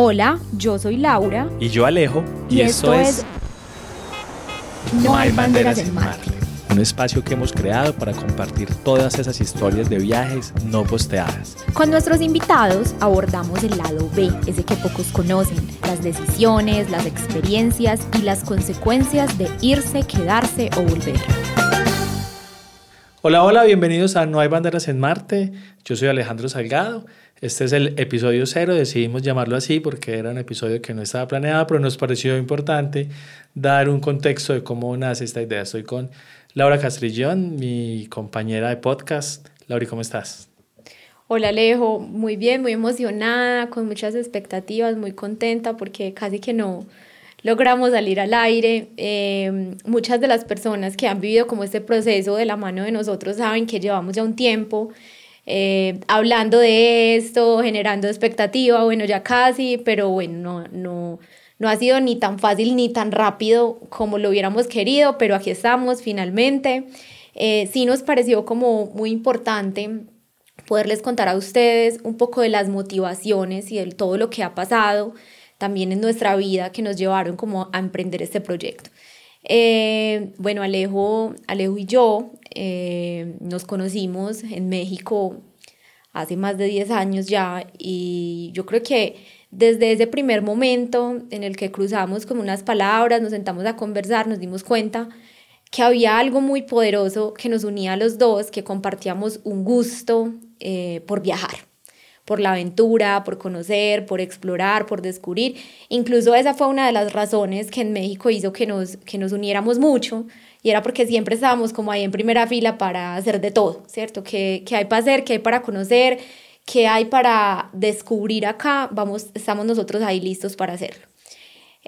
Hola, yo soy Laura. Y yo Alejo. Y, esto, es... No hay banderas en Marte. Un espacio que hemos creado para compartir todas esas historias de viajes no posteadas. Con nuestros invitados abordamos el lado B, ese que pocos conocen, las decisiones, las experiencias y las consecuencias de irse, quedarse o volver. Hola, hola, bienvenidos a No hay banderas en Marte. Yo soy Alejandro Salgado. Este es el episodio cero, decidimos llamarlo así porque era un episodio que no estaba planeado, pero nos pareció importante dar un contexto de cómo nace esta idea. Estoy con Laura Castrillón, mi compañera de podcast. Laura, ¿cómo estás? Hola Alejo, muy bien, muy emocionada, con muchas expectativas, muy contenta porque casi que no, logramos salir al aire. Eh, muchas de las personas que han vivido como este proceso de la mano de nosotros saben que llevamos ya un tiempo eh, hablando de esto, generando expectativa, bueno, ya casi, pero bueno, no, no, no ha sido ni tan fácil ni tan rápido como lo hubiéramos querido, pero aquí estamos finalmente. Eh, sí nos pareció como muy importante poderles contar a ustedes un poco de las motivaciones y de todo lo que ha pasado también en nuestra vida que nos llevaron como a emprender este proyecto. Eh, bueno, Alejo, Alejo y yo eh, nos conocimos en México hace más de 10 años ya y yo creo que desde ese primer momento en el que cruzamos como unas palabras, nos sentamos a conversar, nos dimos cuenta que había algo muy poderoso que nos unía a los dos, que compartíamos un gusto eh, por viajar por la aventura, por conocer, por explorar, por descubrir. Incluso esa fue una de las razones que en México hizo que nos, que nos uniéramos mucho y era porque siempre estábamos como ahí en primera fila para hacer de todo, ¿cierto? ¿Qué, qué hay para hacer? ¿Qué hay para conocer? ¿Qué hay para descubrir acá? Vamos, estamos nosotros ahí listos para hacerlo.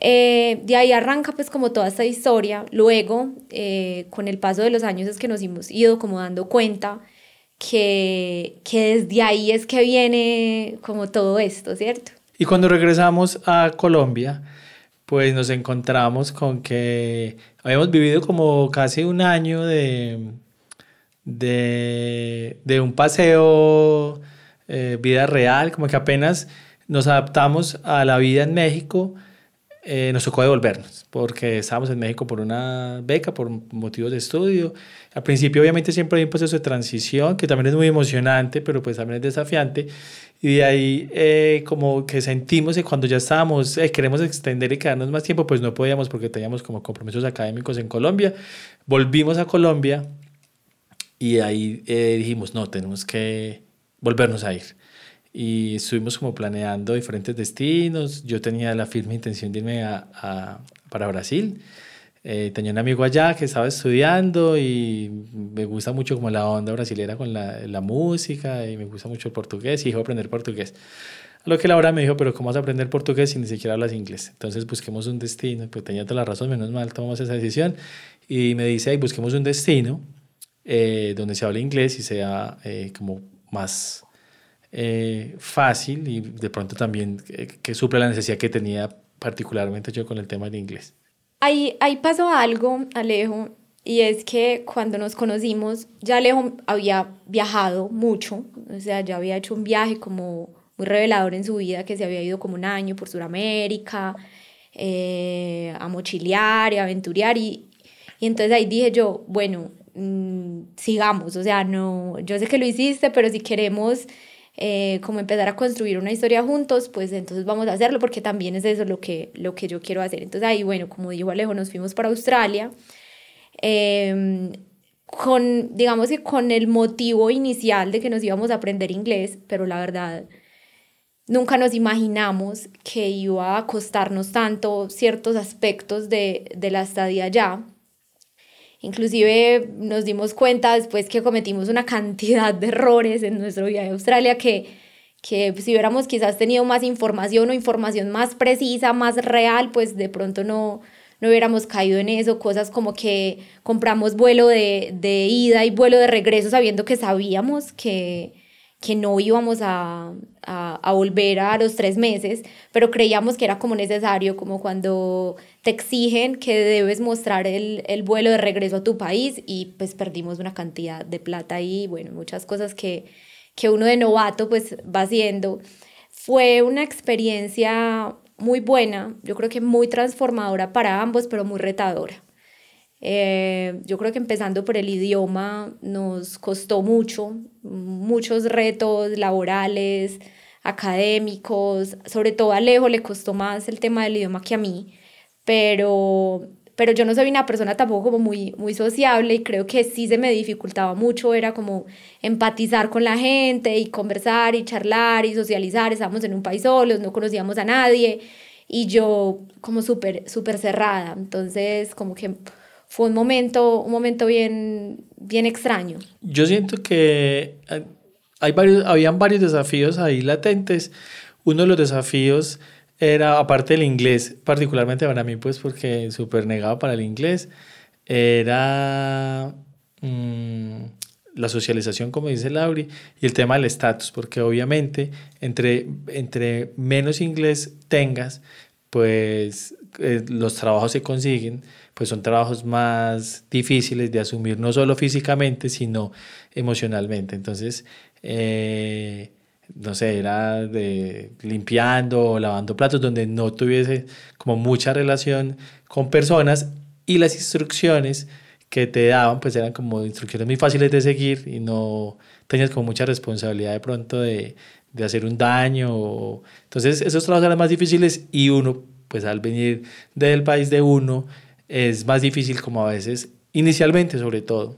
Eh, de ahí arranca pues como toda esta historia. Luego, eh, con el paso de los años es que nos hemos ido como dando cuenta que, que desde ahí es que viene como todo esto, ¿cierto? Y cuando regresamos a Colombia, pues nos encontramos con que habíamos vivido como casi un año de, de, de un paseo, eh, vida real, como que apenas nos adaptamos a la vida en México eh, nos tocó devolvernos porque estábamos en México por una beca, por motivos de estudio. Al principio obviamente siempre hay un proceso de transición que también es muy emocionante, pero pues también es desafiante. Y de ahí eh, como que sentimos que cuando ya estábamos, eh, queremos extender y quedarnos más tiempo, pues no podíamos porque teníamos como compromisos académicos en Colombia. Volvimos a Colombia y ahí dijimos, no, tenemos que volvernos a ir y estuvimos como planeando diferentes destinos. Yo tenía la firme intención de irme a, a, para Brasil. Eh, tenía un amigo allá que estaba estudiando y me gusta mucho como la onda brasilera con la, la música y me gusta mucho el portugués y dijo aprender portugués. A lo que Laura me dijo, pero ¿cómo vas a aprender portugués si ni siquiera hablas inglés? Entonces busquemos un destino, pues tenía toda la razón, menos mal tomamos esa decisión y me dice, ahí busquemos un destino eh, donde se hable inglés y sea eh, como más eh, fácil y de pronto también que, que suple la necesidad que tenía particularmente yo con el tema del inglés. Ahí, ahí pasó algo, Alejo, y es que cuando nos conocimos, ya Alejo había viajado mucho, o sea, ya había hecho un viaje como muy revelador en su vida, que se había ido como un año por Sudamérica, eh, a mochilear y aventurear, y, y entonces ahí dije yo, bueno, mmm, sigamos, o sea, no, yo sé que lo hiciste, pero si queremos eh, como empezar a construir una historia juntos, pues entonces vamos a hacerlo porque también es eso lo que, lo que yo quiero hacer. Entonces ahí, bueno, como dijo Alejo, nos fuimos para Australia. Eh, con, digamos que con el motivo inicial de que nos íbamos a aprender inglés, pero la verdad nunca nos imaginamos que iba a costarnos tanto ciertos aspectos de, de la estadía allá. Inclusive nos dimos cuenta después que cometimos una cantidad de errores en nuestro viaje a Australia que, que si hubiéramos quizás tenido más información o información más precisa, más real, pues de pronto no, no hubiéramos caído en eso. Cosas como que compramos vuelo de, de ida y vuelo de regreso sabiendo que sabíamos que, que no íbamos a, a, a, volver a los tres meses, pero creíamos que era como necesario, como cuando te exigen que debes mostrar el, el vuelo de regreso a tu país y pues perdimos una cantidad de plata y bueno, muchas cosas que, que uno de novato pues va haciendo. fue una experiencia muy buena, yo creo que muy transformadora para ambos, pero muy retadora. Eh, yo creo que empezando por el idioma nos costó mucho, muchos retos laborales, académicos, sobre todo a Alejo le costó más el tema del idioma que a mí, pero, pero yo no soy una persona tampoco como muy, muy sociable y creo que sí se me dificultaba mucho, era como empatizar con la gente y conversar y charlar y socializar, estábamos en un país solos, no conocíamos a nadie y yo como súper, súper cerrada, entonces como que fue un momento, un momento bien, bien extraño. Yo siento que hay varios, habían varios desafíos ahí latentes. Uno de los desafíos era, aparte del inglés, particularmente para mí, pues porque súper negado para el inglés, era mm, la socialización, como dice Lauri, y el tema del estatus, porque obviamente entre, entre menos inglés tengas, pues eh, los trabajos se consiguen, pues son trabajos más difíciles de asumir, no solo físicamente, sino emocionalmente. Entonces, eh, no sé, era de limpiando o lavando platos donde no tuviese como mucha relación con personas y las instrucciones que te daban pues eran como instrucciones muy fáciles de seguir y no tenías como mucha responsabilidad de pronto de, de hacer un daño. Entonces esos trabajos eran más difíciles y uno pues al venir del país de uno es más difícil como a veces, inicialmente sobre todo,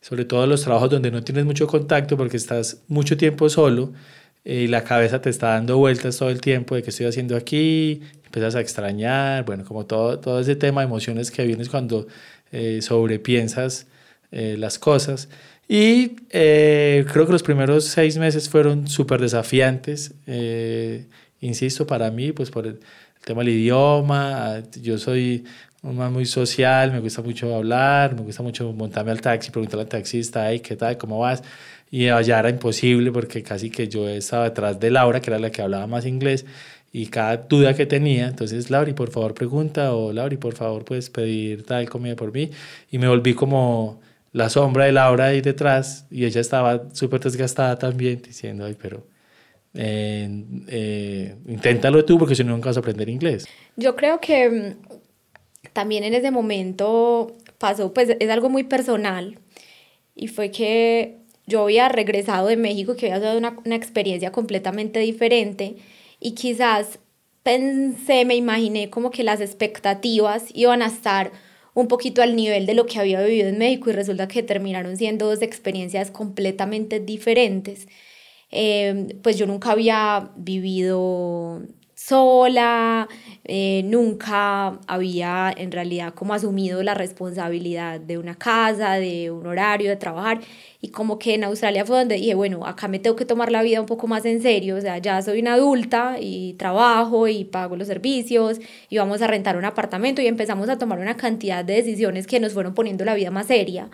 sobre todo los trabajos donde no tienes mucho contacto porque estás mucho tiempo solo y la cabeza te está dando vueltas todo el tiempo de qué estoy haciendo aquí, empiezas a extrañar, bueno, como todo, todo ese tema de emociones que vienes cuando eh, sobrepiensas eh, las cosas. Y eh, creo que los primeros seis meses fueron súper desafiantes, eh, insisto, para mí, pues por el, tema del idioma, yo soy muy social, me gusta mucho hablar, me gusta mucho montarme al taxi, preguntarle al taxista, hey, ¿qué tal? ¿Cómo vas? Y allá era imposible porque casi que yo estaba detrás de Laura, que era la que hablaba más inglés, y cada duda que tenía, entonces, Lauri, por favor, pregunta, o Lauri, por favor, puedes pedir tal comida por mí. Y me volví como la sombra de Laura ahí detrás, y ella estaba súper desgastada también, diciendo, ay, pero eh, eh, inténtalo tú porque si no, nunca vas a aprender inglés. Yo creo que mm, también en ese momento pasó, pues es algo muy personal y fue que yo había regresado de México, que había sido una, una experiencia completamente diferente y quizás pensé, me imaginé como que las expectativas iban a estar un poquito al nivel de lo que había vivido en México y resulta que terminaron siendo dos experiencias completamente diferentes. Eh, pues yo nunca había vivido sola, eh, nunca había en realidad como asumido la responsabilidad de una casa, de un horario, de trabajar. Y como que en Australia fue donde dije, bueno, acá me tengo que tomar la vida un poco más en serio, o sea, ya soy una adulta y trabajo y pago los servicios y vamos a rentar un apartamento y empezamos a tomar una cantidad de decisiones que nos fueron poniendo la vida más seria.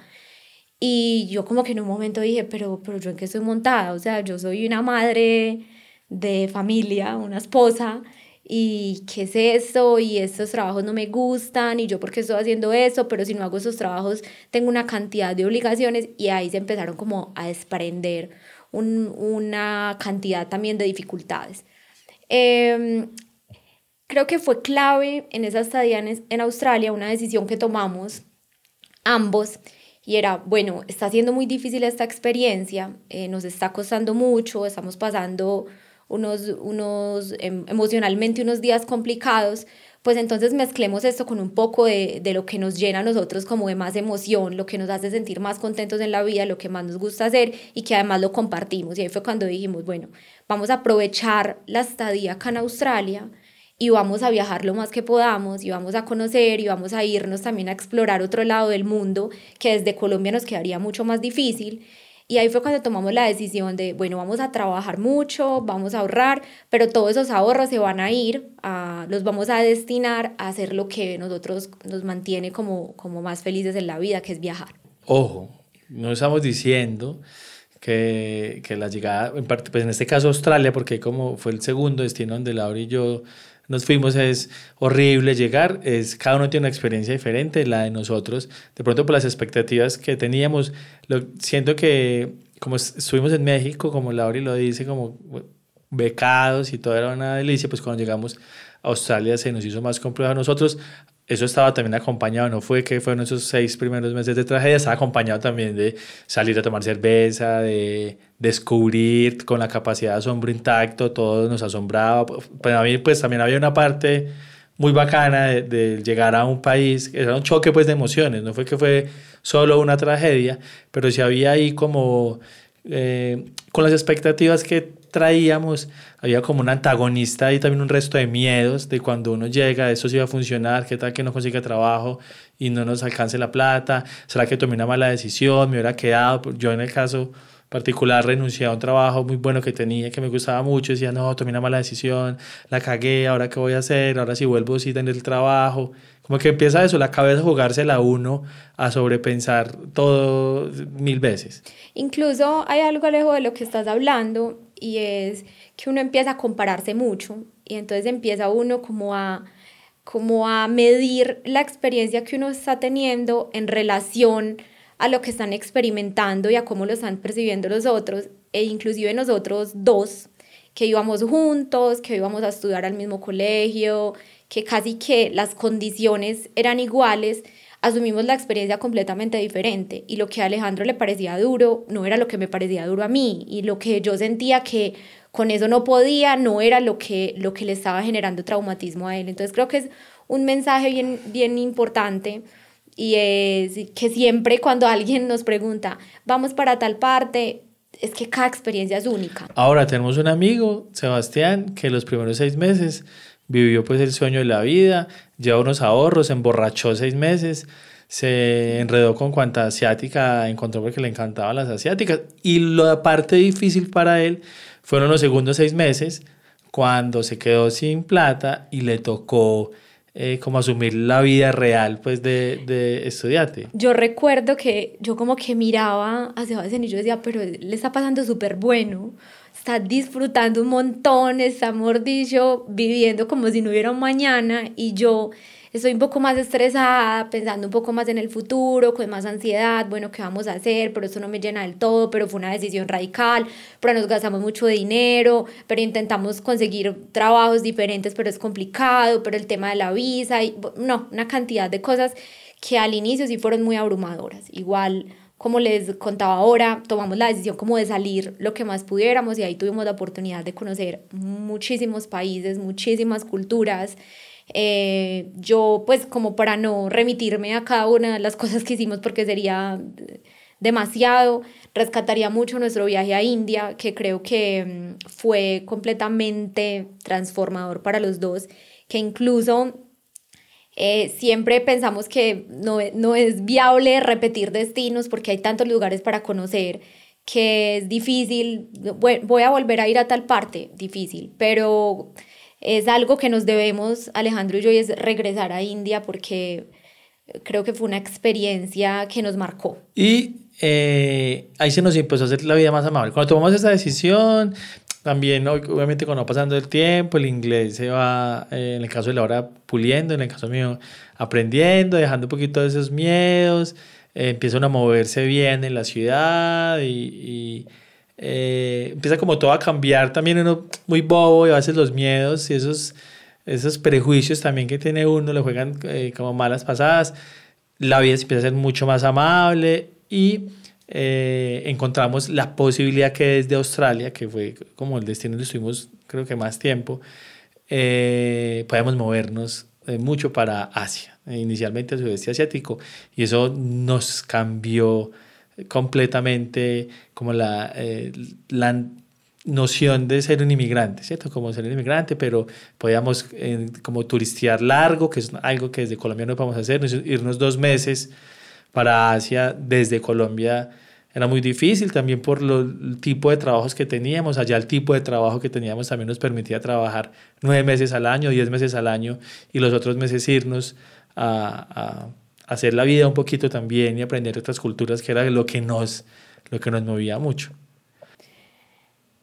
Y yo como que en un momento dije, pero, pero yo en qué estoy montada, o sea, yo soy una madre de familia, una esposa, y qué es esto, y estos trabajos no me gustan, y yo por qué estoy haciendo eso, pero si no hago esos trabajos tengo una cantidad de obligaciones, y ahí se empezaron como a desprender un, una cantidad también de dificultades. Eh, creo que fue clave en esa estadía en, en Australia una decisión que tomamos ambos, y era, bueno, está siendo muy difícil esta experiencia, eh, nos está costando mucho, estamos pasando unos, unos em, emocionalmente unos días complicados, pues entonces mezclemos esto con un poco de, de, lo que nos llena a nosotros como de más emoción, lo que nos hace sentir más contentos en la vida, lo que más nos gusta hacer y que además lo compartimos. Y ahí fue cuando dijimos, bueno, vamos a aprovechar la estadía acá en Australia y vamos a viajar lo más que podamos y vamos a conocer y vamos a irnos también a explorar otro lado del mundo que desde Colombia nos quedaría mucho más difícil y ahí fue cuando tomamos la decisión de, bueno, vamos a trabajar mucho, vamos a ahorrar, pero todos esos ahorros se van a ir, a, los vamos a destinar a hacer lo que nosotros nos mantiene como, como más felices en la vida, que es viajar. Ojo, no estamos diciendo que, que la llegada, en parte, pues en este caso Australia, porque como fue el segundo destino donde Laura y yo nos fuimos, es horrible llegar, es, cada uno tiene una experiencia diferente, la de nosotros, de pronto por las expectativas que teníamos, lo, siento que como estuvimos en México, como Lauri lo dice, como becados y todo era una delicia, pues cuando llegamos a Australia se nos hizo más complejo a nosotros. Eso estaba también acompañado, no fue que fueron esos seis primeros meses de tragedia, estaba acompañado también de salir a tomar cerveza, de descubrir con la capacidad de asombro intacto, todo nos asombraba. Pues a mí pues también había una parte muy bacana de, llegar a un país, era un choque pues de emociones, no fue que fue solo una tragedia, pero sí había ahí como, eh, con las expectativas que traíamos, había como un antagonista y también un resto de miedos de cuando uno llega, eso sí va a funcionar, qué tal que no consiga trabajo y no nos alcance la plata, será que tomé una mala decisión, me hubiera quedado, yo en el caso particular renuncié a un trabajo muy bueno que tenía, que me gustaba mucho, decía, no, tomé una mala decisión, la cagué, ahora qué voy a hacer, ahora si vuelvo sí tener el trabajo, como que empieza eso, la cabeza a jugársela uno a sobrepensar todo mil veces. Incluso hay algo lejos de lo que estás hablando y es que uno empieza a compararse mucho y entonces empieza uno como a como a medir la experiencia que uno está teniendo en relación a lo que están experimentando y a cómo lo están percibiendo los otros, e inclusive nosotros dos, que íbamos juntos, que íbamos a estudiar al mismo colegio, que casi que las condiciones eran iguales, asumimos la experiencia completamente diferente y lo que a Alejandro le parecía duro no era lo que me parecía duro a mí y lo que yo sentía que con eso no podía no era lo que, lo que le estaba generando traumatismo a él. Entonces creo que es un mensaje bien, bien importante y es que siempre cuando alguien nos pregunta, vamos para tal parte, es que cada experiencia es única. Ahora tenemos un amigo, Sebastián, que los primeros seis meses vivió pues el sueño de la vida, llevó unos ahorros, se emborrachó seis meses, se enredó con cuanta asiática encontró porque le encantaban las asiáticas. Y la parte difícil para él fueron los segundos seis meses, cuando se quedó sin plata y le tocó eh, como asumir la vida real pues de, de, estudiante. Yo recuerdo que yo como que miraba a Sebastián y yo decía, pero le está pasando súper bueno, está disfrutando un montón, está mordillo, viviendo como si no hubiera un mañana y yo estoy un poco más estresada, pensando un poco más en el futuro, con más ansiedad, bueno, ¿qué vamos a hacer? Pero eso no me llena del todo, pero fue una decisión radical, pero nos gastamos mucho dinero, pero intentamos conseguir trabajos diferentes, pero es complicado, pero el tema de la visa, y, no, una cantidad de cosas que al inicio sí fueron muy abrumadoras. Igual, como les contaba ahora, tomamos la decisión como de salir lo que más pudiéramos y ahí tuvimos la oportunidad de conocer muchísimos países, muchísimas culturas, eh, yo, pues, como para no remitirme a cada una de las cosas que hicimos porque sería demasiado, rescataría mucho nuestro viaje a India, que creo que mm, fue completamente transformador para los dos, que incluso eh, siempre pensamos que no, no es viable repetir destinos porque hay tantos lugares para conocer que es difícil, voy a volver a ir a tal parte, difícil, pero es algo que nos debemos, Alejandro y yo, y es regresar a India porque creo que fue una experiencia que nos marcó. Y eh, ahí se nos empezó a hacer la vida más amable. Cuando tomamos esa decisión, también obviamente cuando va pasando el tiempo, el inglés se va, eh, en el caso de la hora, puliendo, en el caso mío, aprendiendo, dejando un poquito de esos miedos, eh, empiezan a moverse bien en la ciudad y eh, empieza como todo a cambiar también uno muy bobo y a veces los miedos y esos, esos prejuicios también que tiene uno le juegan eh, como malas pasadas. La vida empieza a ser mucho más amable y eh, encontramos la posibilidad que desde Australia, que fue como el destino donde estuvimos creo que más tiempo, podemos movernos mucho para Asia, inicialmente al sudeste asiático, y eso nos cambió completamente como la, eh, la noción de ser un inmigrante, ¿cierto? Como ser un inmigrante, pero podíamos eh, como turistear largo, que es algo que desde Colombia no podemos hacer, irnos dos meses para Asia desde Colombia era muy difícil también por el tipo de trabajos que teníamos. Allá el tipo de trabajo que teníamos también nos permitía trabajar nueve meses al año, diez meses al año y los otros meses irnos a hacer la vida un poquito también y aprender otras culturas, que era lo que nos, lo que nos movía mucho.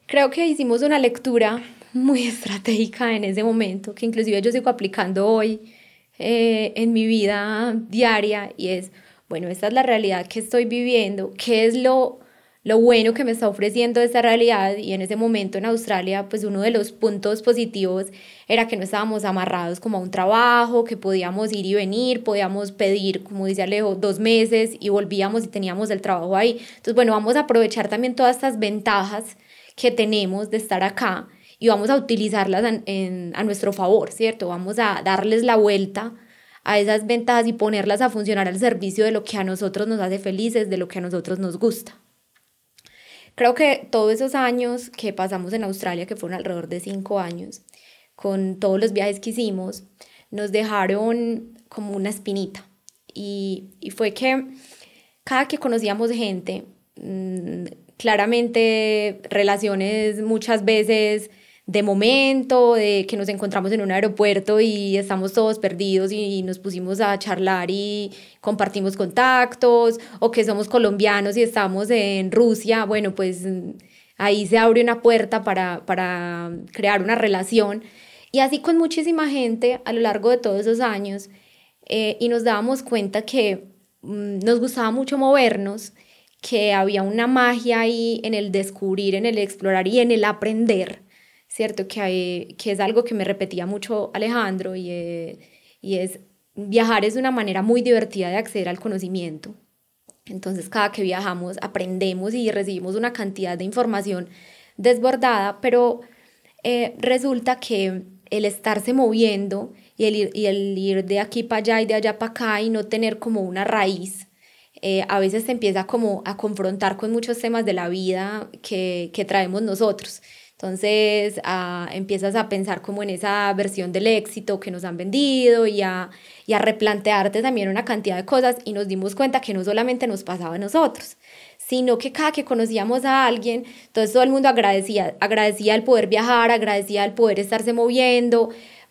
Creo que hicimos una lectura muy estratégica en ese momento, que inclusive yo sigo aplicando hoy eh, en mi vida diaria, y es, bueno, esta es la realidad que estoy viviendo, qué es lo, lo bueno que me está ofreciendo esta realidad y en ese momento en Australia pues uno de los puntos positivos era que no estábamos amarrados como a un trabajo, que podíamos ir y venir, podíamos pedir, como dice Alejo, dos meses y volvíamos y teníamos el trabajo ahí. Entonces bueno, vamos a aprovechar también todas estas ventajas que tenemos de estar acá y vamos a utilizarlas a nuestro favor, ¿cierto? Vamos a darles la vuelta a esas ventajas y ponerlas a funcionar al servicio de lo que a nosotros nos hace felices, de lo que a nosotros nos gusta. Creo que todos esos años que pasamos en Australia, que fueron alrededor de cinco años, con todos los viajes que hicimos, nos dejaron como una espinita. Y, fue que cada que conocíamos gente, mm, claramente relaciones muchas veces de momento, de que nos encontramos en un aeropuerto y estamos todos perdidos y nos pusimos a charlar y compartimos contactos, o que somos colombianos y estamos en Rusia, bueno, pues ahí se abre una puerta para, para crear una relación. Y así con muchísima gente a lo largo de todos esos años, eh, y nos dábamos cuenta que mm, nos gustaba mucho movernos, que había una magia ahí en el descubrir, en el explorar y en el aprender ¿cierto? Que, que es algo que me repetía mucho Alejandro y, eh, y es viajar es una manera muy divertida de acceder al conocimiento. Entonces cada que viajamos aprendemos y recibimos una cantidad de información desbordada, pero eh, resulta que el estarse moviendo y el, ir, y el ir de aquí para allá y de allá para acá y no tener como una raíz, eh, a veces te empieza como a confrontar con muchos temas de la vida que, que traemos nosotros. Entonces ah, empiezas a pensar como en esa versión del éxito que nos han vendido y a, y a replantearte también una cantidad de cosas y nos dimos cuenta que no solamente nos pasaba a nosotros, sino que cada que conocíamos a alguien, entonces todo el mundo agradecía, agradecía el poder viajar, agradecía el poder estarse moviendo,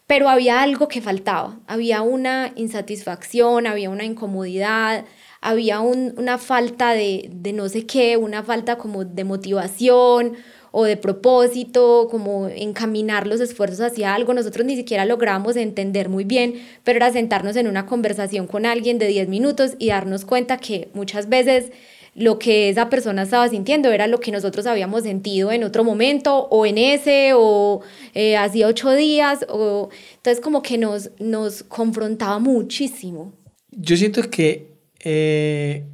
pero había algo que faltaba, había una insatisfacción, había una incomodidad, había una falta de, de no sé qué, una falta como de motivación o de propósito, como encaminar los esfuerzos hacia algo. Nosotros ni siquiera logramos entender muy bien, pero era sentarnos en una conversación con alguien de 10 minutos y darnos cuenta que muchas veces lo que esa persona estaba sintiendo era lo que nosotros habíamos sentido en otro momento o en ese o eh, hacía ocho días. O, entonces como que nos, nos confrontaba muchísimo. Yo siento que eh,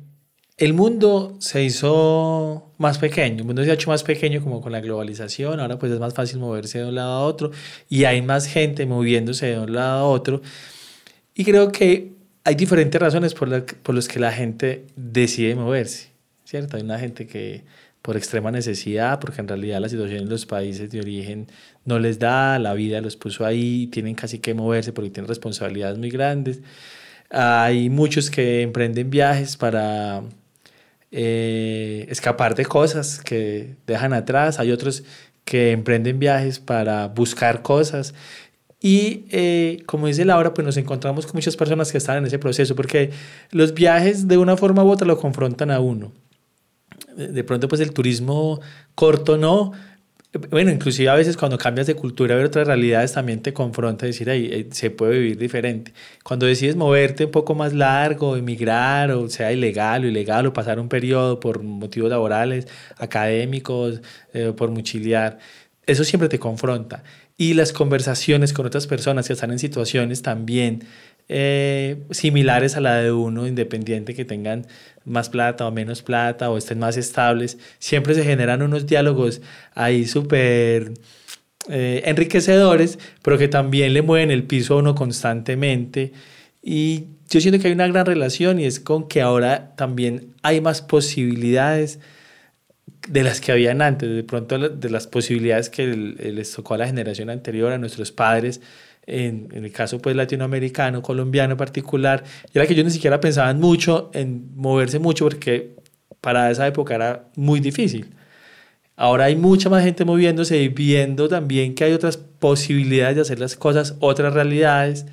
el mundo se hizo más pequeño, el mundo se ha hecho más pequeño como con la globalización, ahora pues es más fácil moverse de un lado a otro y hay más gente moviéndose de un lado a otro. Y creo que hay diferentes razones por, las por las que la gente decide moverse, ¿cierto? Hay una gente que por extrema necesidad, porque en realidad la situación en los países de origen no les da, la vida los puso ahí, tienen casi que moverse porque tienen responsabilidades muy grandes. Hay muchos que emprenden viajes para eh, escapar de cosas que dejan atrás, hay otros que emprenden viajes para buscar cosas. Y eh, como dice Laura, pues nos encontramos con muchas personas que están en ese proceso, porque los viajes de una forma u otra lo confrontan a uno. De pronto, pues el turismo corto no, bueno, inclusive a veces cuando cambias de cultura, ver otras realidades también te confronta a decir, ahí se puede vivir diferente. Cuando decides moverte un poco más largo, emigrar, o sea ilegal o ilegal, o pasar un periodo por motivos laborales, académicos, eh, por mochiliar, eso siempre te confronta. Y las conversaciones con otras personas que están en situaciones también eh, similares a la de uno, independiente que tengan más plata o menos plata o estén más estables, siempre se generan unos diálogos ahí súper eh, enriquecedores, pero que también le mueven el piso a uno constantemente. Y yo siento que hay una gran relación y es con que ahora también hay más posibilidades de las que habían antes, de pronto de las posibilidades que les tocó a la generación anterior, a nuestros padres, en, el caso pues latinoamericano, colombiano en particular, era que yo ni siquiera pensaba mucho en moverse mucho porque para esa época era muy difícil. Ahora hay mucha más gente moviéndose y viendo también que hay otras posibilidades de hacer las cosas, otras realidades.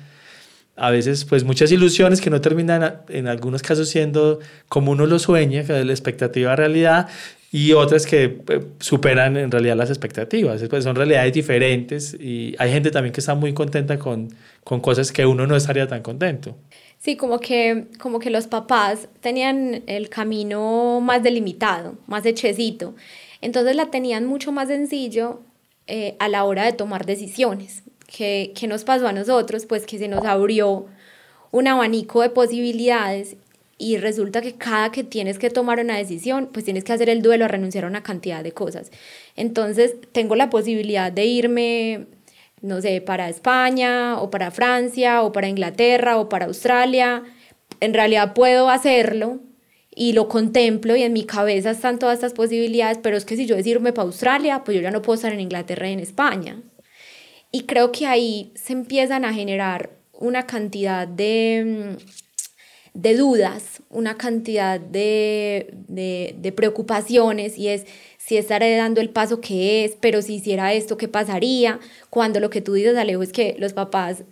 A veces, pues muchas ilusiones que no terminan en algunos casos siendo como uno lo sueña, que la expectativa realidad. Y otras que eh, superan en realidad las expectativas. Pues son realidades diferentes y hay gente también que está muy contenta con, con cosas que uno no estaría tan contento. Sí, como que, como que los papás tenían el camino más delimitado, más hechecito. Entonces la tenían mucho más sencillo eh, a la hora de tomar decisiones. ¿Qué, ¿Qué nos pasó a nosotros? Pues que se nos abrió un abanico de posibilidades y resulta que cada que tienes que tomar una decisión, pues tienes que hacer el duelo a renunciar a una cantidad de cosas. Entonces, tengo la posibilidad de irme, no sé, para España o para Francia o para Inglaterra o para Australia. En realidad puedo hacerlo y lo contemplo y en mi cabeza están todas estas posibilidades, pero es que si yo decido irme para Australia, pues yo ya no puedo estar en Inglaterra y en España. Y creo que ahí se empiezan a generar una cantidad de de dudas, una cantidad de, de, preocupaciones y es si estaré dando el paso que es, pero si hiciera esto, ¿qué pasaría? Cuando lo que tú dices, Alejo, es que los papás,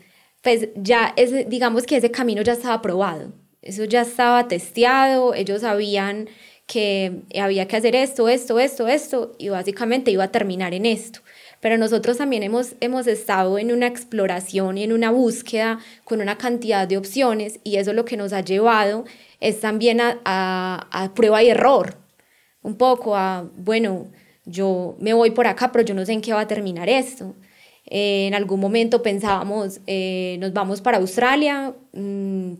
pues ya, es, digamos que ese camino ya estaba probado, eso ya estaba testeado, ellos sabían que había que hacer esto, esto, esto, esto, y básicamente iba a terminar en esto pero nosotros también hemos, hemos estado en una exploración y en una búsqueda con una cantidad de opciones y eso lo que nos ha llevado es también a, a, prueba y error, un poco a, bueno, yo me voy por acá, pero yo no sé en qué va a terminar esto. Eh, en algún momento pensábamos, eh, nos vamos para Australia, mm,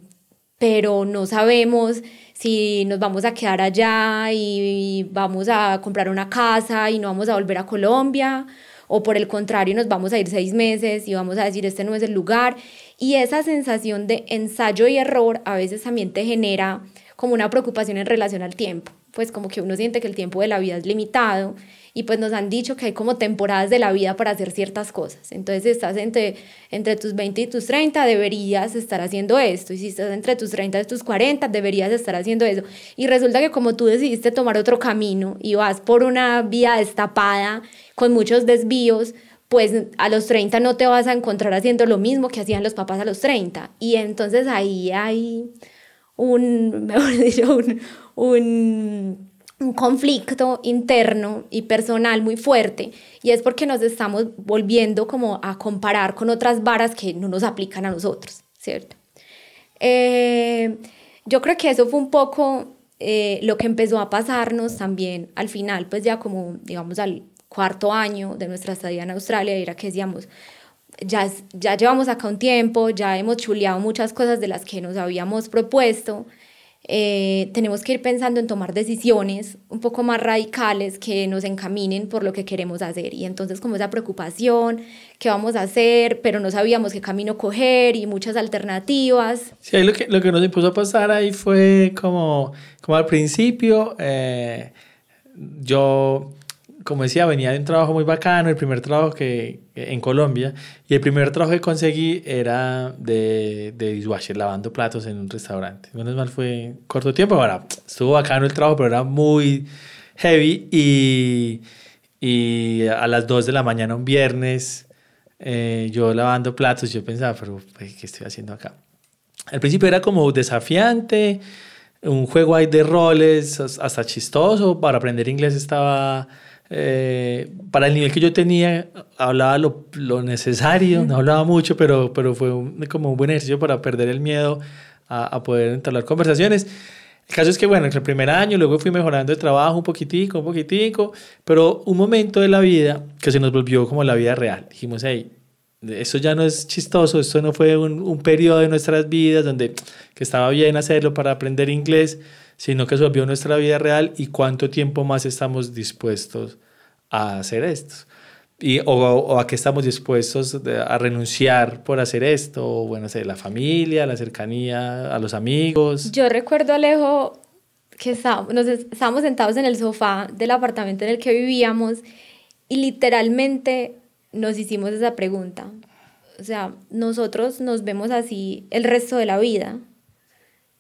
pero no sabemos si nos vamos a quedar allá y vamos a comprar una casa y no vamos a volver a Colombia o por el contrario nos vamos a ir seis meses y vamos a decir este no es el lugar. Y esa sensación de ensayo y error a veces también te genera como una preocupación en relación al tiempo, pues como que uno siente que el tiempo de la vida es limitado y pues nos han dicho que hay como temporadas de la vida para hacer ciertas cosas. Entonces, estás entre, entre tus 20 y tus 30, deberías estar haciendo esto. Y si estás entre tus 30 y tus 40, deberías estar haciendo eso. Y resulta que como tú decidiste tomar otro camino y vas por una vía destapada con muchos desvíos, pues a los 30 no te vas a encontrar haciendo lo mismo que hacían los papás a los 30. Y entonces ahí hay un, mejor dicho, un, un un conflicto interno y personal muy fuerte y es porque nos estamos volviendo como a comparar con otras varas que no nos aplican a nosotros, ¿cierto? Eh, yo creo que eso fue un poco eh, lo que empezó a pasarnos también al final, pues ya como digamos al cuarto año de nuestra estadía en Australia, era que decíamos, ya, ya llevamos acá un tiempo, ya hemos chuleado muchas cosas de las que nos habíamos propuesto, eh, tenemos que ir pensando en tomar decisiones un poco más radicales que nos encaminen por lo que queremos hacer. Y entonces como esa preocupación, ¿qué vamos a hacer? Pero no sabíamos qué camino coger y muchas alternativas. Sí, lo que, lo que nos impuso a pasar ahí fue como, como al principio, eh, yo como decía, venía de un trabajo muy bacano, el primer trabajo que en Colombia, y el primer trabajo que conseguí era de, de dishwasher, lavando platos en un restaurante. Menos mal fue corto tiempo, ahora estuvo bacano el trabajo, pero era muy heavy y, y a las 2 de la mañana un viernes, eh, yo lavando platos, yo pensaba, pero ¿qué estoy haciendo acá? Al principio era como desafiante, un juego ahí de roles, hasta chistoso, para aprender inglés estaba eh, para el nivel que yo tenía, hablaba lo, lo necesario, no hablaba mucho, pero, pero fue como un buen ejercicio para perder el miedo a, a poder entablar conversaciones. El caso es que, bueno, en el primer año, luego fui mejorando de trabajo un poquitico, un poquitico, pero un momento de la vida que se nos volvió como la vida real. Dijimos, hey, eso ya no es chistoso, esto no fue un, un periodo de nuestras vidas donde que estaba bien hacerlo para aprender inglés, sino que se volvió nuestra vida real y cuánto tiempo más estamos dispuestos a hacer esto. Y, o, a qué estamos dispuestos a renunciar por hacer esto, o bueno, sé, la familia, la cercanía, a los amigos. Yo recuerdo, Alejo, que estábamos, nos, estábamos sentados en el sofá del apartamento en el que vivíamos y literalmente nos hicimos esa pregunta. O sea, nosotros nos vemos así el resto de la vida.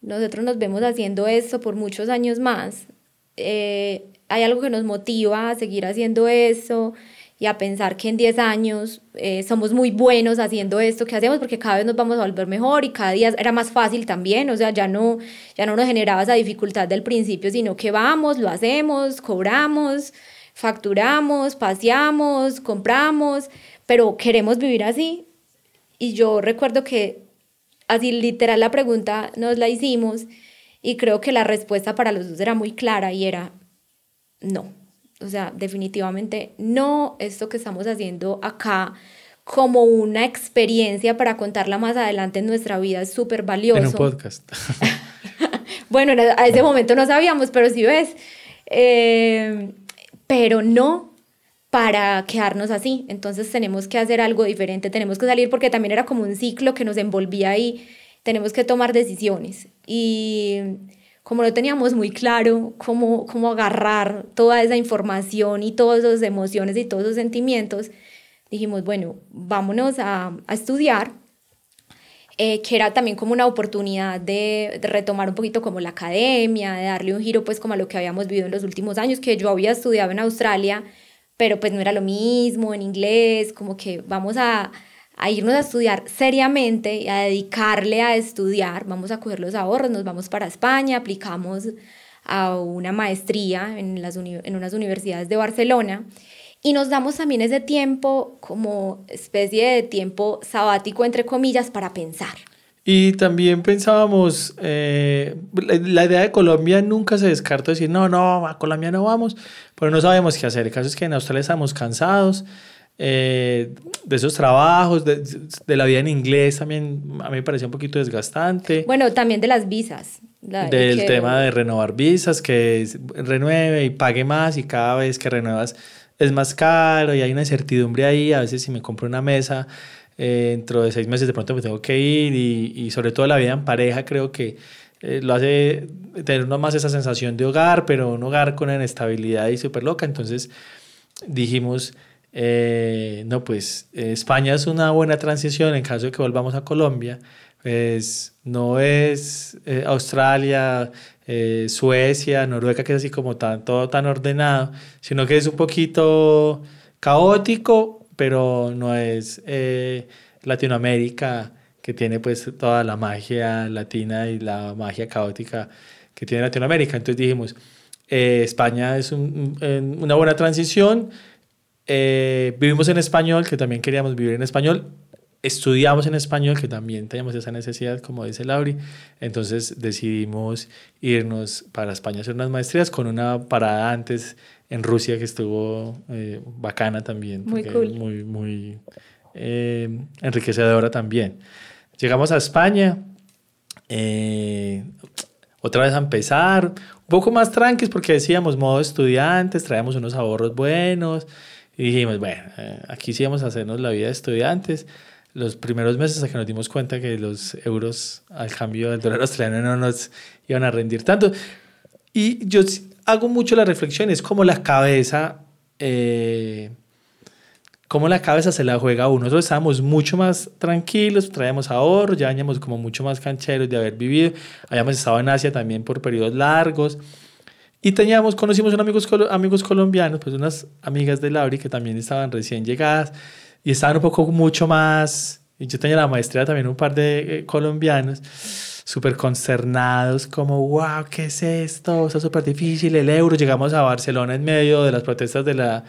Nosotros nos vemos haciendo esto por muchos años más. Eh, hay algo que nos motiva a seguir haciendo eso y a pensar que en 10 años eh, somos muy buenos haciendo esto que hacemos porque cada vez nos vamos a volver mejor y cada día era más fácil también, o sea, ya no, ya no nos generaba esa dificultad del principio, sino que vamos, lo hacemos, cobramos, facturamos, paseamos, compramos, pero queremos vivir así. Y yo recuerdo que así literal la pregunta nos la hicimos y creo que la respuesta para los dos era muy clara y era no. O sea, definitivamente no, esto que estamos haciendo acá como una experiencia para contarla más adelante en nuestra vida es súper valioso. En un podcast. bueno, a ese momento no sabíamos, pero sí ves. Eh, pero no para quedarnos así. Entonces tenemos que hacer algo diferente, tenemos que salir porque también era como un ciclo que nos envolvía ahí. Tenemos que tomar decisiones. Y como no teníamos muy claro cómo, cómo agarrar toda esa información y todas esas emociones y todos esos sentimientos, dijimos, bueno, vámonos a, a estudiar, eh, que era también como una oportunidad de, de, retomar un poquito como la academia, de darle un giro pues como a lo que habíamos vivido en los últimos años, que yo había estudiado en Australia, pero pues no era lo mismo en inglés, como que vamos a, a irnos a estudiar seriamente y a dedicarle a estudiar, vamos a coger los ahorros, nos vamos para España, aplicamos a una maestría en, las en unas universidades de Barcelona y nos damos también ese tiempo como especie de tiempo sabático, entre comillas, para pensar. Y también pensábamos, eh, la, idea de Colombia nunca se descartó decir, no, no, a Colombia no vamos, pero no sabemos qué hacer. El caso es que en Australia estamos cansados, eh, de esos trabajos, de, de, la vida en inglés también a mí me parecía un poquito desgastante. Bueno, también de las visas. del tema de renovar visas, que renueve y pague más y cada vez que renuevas es más caro y hay una incertidumbre ahí. A veces si me compro una mesa, eh, dentro de seis meses de pronto me tengo que ir y, y sobre todo la vida en pareja creo que eh, lo hace tener uno más esa sensación de hogar, pero un hogar con inestabilidad y súper loca. Entonces dijimos eh, no, pues eh, España es una buena transición en caso de que volvamos a Colombia. Pues no es eh, Australia, Suecia, Noruega, que es así como tan, todo tan ordenado, sino que es un poquito caótico, pero no es Latinoamérica, que tiene pues toda la magia latina y la magia caótica que tiene Latinoamérica. Entonces dijimos, España es una buena transición eh, vivimos en español, que también queríamos vivir en español. Estudiamos en español, que también teníamos esa necesidad, como dice Lauri. Entonces decidimos irnos para España a hacer unas maestrías con una parada antes en Rusia que estuvo eh, bacana también. Muy cool. Muy, muy eh, enriquecedora también. Llegamos a España. otra vez a empezar, un poco más tranquilos porque decíamos modo estudiantes, traíamos unos ahorros buenos, y dijimos, bueno, eh, aquí sí vamos a hacernos la vida de estudiantes. Los primeros meses hasta que nos dimos cuenta que los euros al cambio del dólar australiano no nos iban a rendir tanto. Y yo hago mucho la reflexión, es como la cabeza, eh, como la cabeza se la juega a uno. Nosotros estábamos mucho más tranquilos, traíamos ahorro, ya veníamos como mucho más cancheros de haber vivido. Habíamos estado en Asia también por periodos largos. Y teníamos, conocimos unos amigos, amigos colombianos, pues unas amigas de Lauri que también estaban recién llegadas y estaban un poco mucho más, y yo tenía la maestría también un par de eh, colombianos, súper consternados, como, wow, ¿qué es esto? Está súper difícil el euro. Llegamos a Barcelona en medio de las protestas de la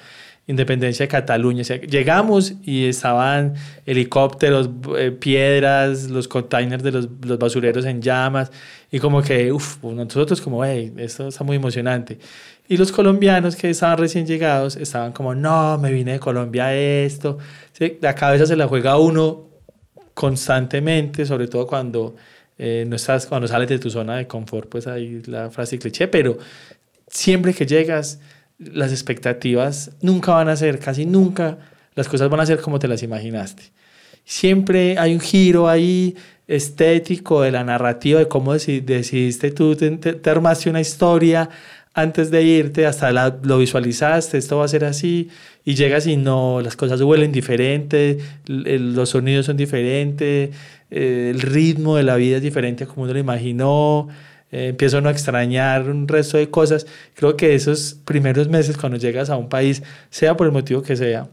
independencia de Cataluña. llegamos y estaban helicópteros, eh, piedras, los containers de los, los, basureros en llamas. Y como que, uff, nosotros como, hey, esto está muy emocionante. Y los colombianos que estaban recién llegados estaban como, no, me vine de Colombia a esto. La cabeza se la juega uno constantemente, sobre todo cuando eh, no estás, cuando sales de tu zona de confort, pues ahí la frase cliché, pero siempre que llegas las expectativas nunca van a ser, casi nunca las cosas van a ser como te las imaginaste. Siempre hay un giro ahí estético de la narrativa, de cómo decidiste tú, te, armaste una historia antes de irte, hasta lo visualizaste, esto va a ser así, y llegas y no, las cosas huelen diferente, los sonidos son diferentes, eh, el ritmo de la vida es diferente a como uno lo imaginó, eh, empiezo a no extrañar un resto de cosas. Creo que esos primeros meses cuando llegas a un país, sea por el motivo que sea,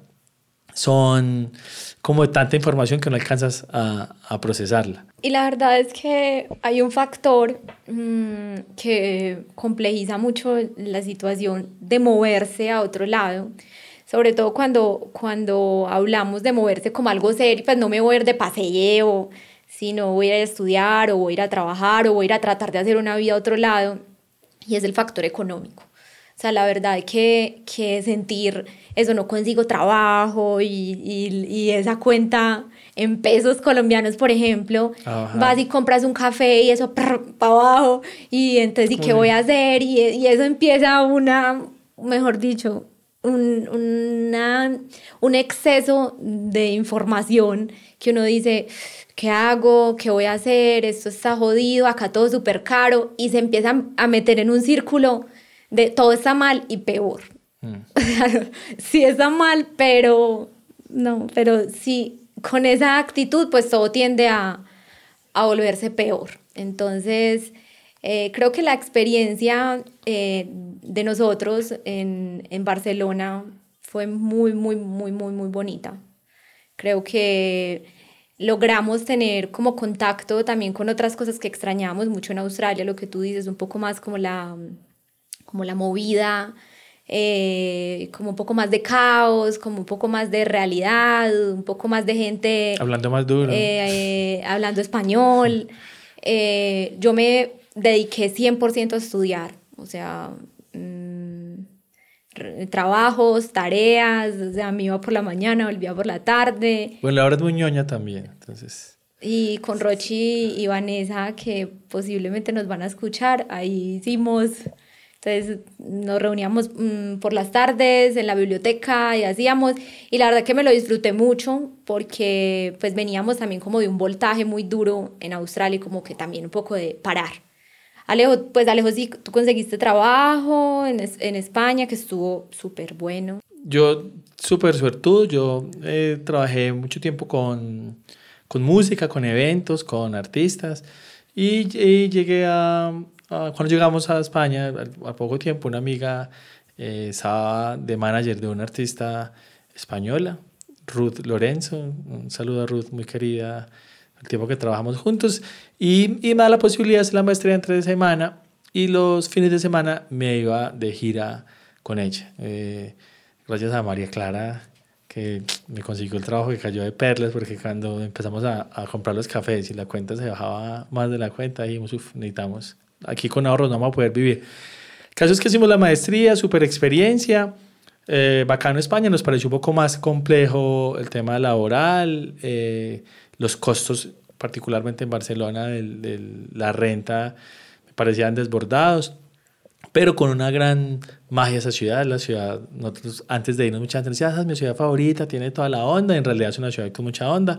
son como tanta información que no alcanzas a, a procesarla. Y la verdad es que hay un factor mmm, que complejiza mucho la situación de moverse a otro lado. Sobre todo cuando, cuando hablamos de moverse como algo serio, pues no me voy a ir de paseo, sino voy a estudiar o voy a ir a trabajar o voy a ir a tratar de hacer una vida a otro lado. Y es el factor económico. O sea, la verdad es que, que sentir eso, no consigo trabajo y, y, y esa cuenta en pesos colombianos, por ejemplo, Ajá. vas y compras un café y eso para abajo y entonces, ¿y qué voy a hacer? Y, y, eso empieza una, mejor dicho, un, una, un exceso de información que uno dice, ¿qué hago? ¿Qué voy a hacer? Esto está jodido, acá todo súper caro y se empieza a meter en un círculo de todo está mal y peor. Mm. sí está mal, pero no, pero sí con esa actitud, pues todo tiende a, a volverse peor. Entonces, eh, creo que la experiencia eh, de nosotros en, en, Barcelona fue muy, muy, muy, muy, muy bonita. Creo que logramos tener como contacto también con otras cosas que extrañamos mucho en Australia, lo que tú dices, un poco más como la, como la movida eh, como un poco más de caos, como un poco más de realidad, un poco más de gente... Hablando más duro. Eh, eh, hablando español. yo me dediqué 100% a estudiar, o sea, trabajos, tareas, o sea, me iba por la mañana, volvía por la tarde. Bueno, la hora es muy ñoña también, entonces... Y con Rochi y Vanessa, que posiblemente nos van a escuchar, ahí hicimos entonces nos reuníamos mm, por las tardes en la biblioteca y hacíamos, y la verdad que me lo disfruté mucho porque pues veníamos también como de un voltaje muy duro en Australia y como que también un poco de parar. Alejo, pues Alejo, sí, tú conseguiste trabajo en, en España que estuvo súper bueno. Yo súper suertudo, yo eh, trabajé mucho tiempo con, con música, con eventos, con artistas y, y llegué a, Ah, cuando llegamos a España, a poco tiempo, una amiga eh, estaba de manager de una artista española, Ruth Lorenzo. Un saludo a Ruth, muy querida, el tiempo que trabajamos juntos. Y, y me da la posibilidad de hacer la maestría entre semana y los fines de semana me iba de gira con ella. Eh, gracias a María Clara que me consiguió el trabajo que cayó de perlas porque cuando empezamos a, a comprar los cafés y la cuenta se bajaba más de la cuenta dijimos, necesitamos aquí con ahorros no vamos a poder vivir. El caso es que hicimos la maestría, super experiencia, eh, bacano España, nos pareció un poco más complejo el tema laboral, eh, los costos, particularmente en Barcelona, de, la renta, me parecían desbordados, pero con una gran magia esa ciudad, la ciudad, nosotros antes de irnos mucha gente decía, ah, es mi ciudad favorita, tiene toda la onda, en realidad es una ciudad con mucha onda,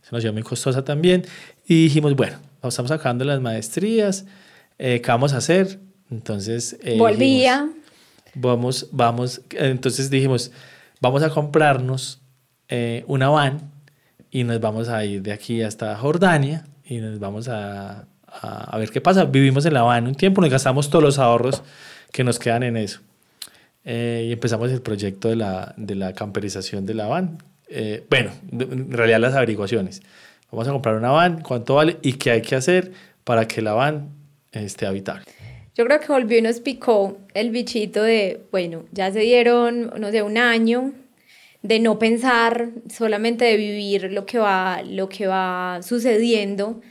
es una ciudad muy costosa también, y dijimos, bueno, estamos acabando las maestrías, eh, ¿qué vamos a hacer? Entonces... Eh, Volvía. vamos, vamos, entonces dijimos, vamos a comprarnos eh, una van y nos vamos a ir de aquí hasta Jordania y nos vamos a, a, ver qué pasa. Vivimos en la van un tiempo, nos gastamos todos los ahorros que nos quedan en eso. y empezamos el proyecto de la, de la camperización de la van. bueno, en realidad las averiguaciones. Vamos a comprar una van, cuánto vale y qué hay que hacer para que la van este, habitable. Yo creo que volvió y nos picó el bichito de, bueno, ya se dieron, no sé, un año de no pensar, solamente de vivir lo que va, lo que va sucediendo,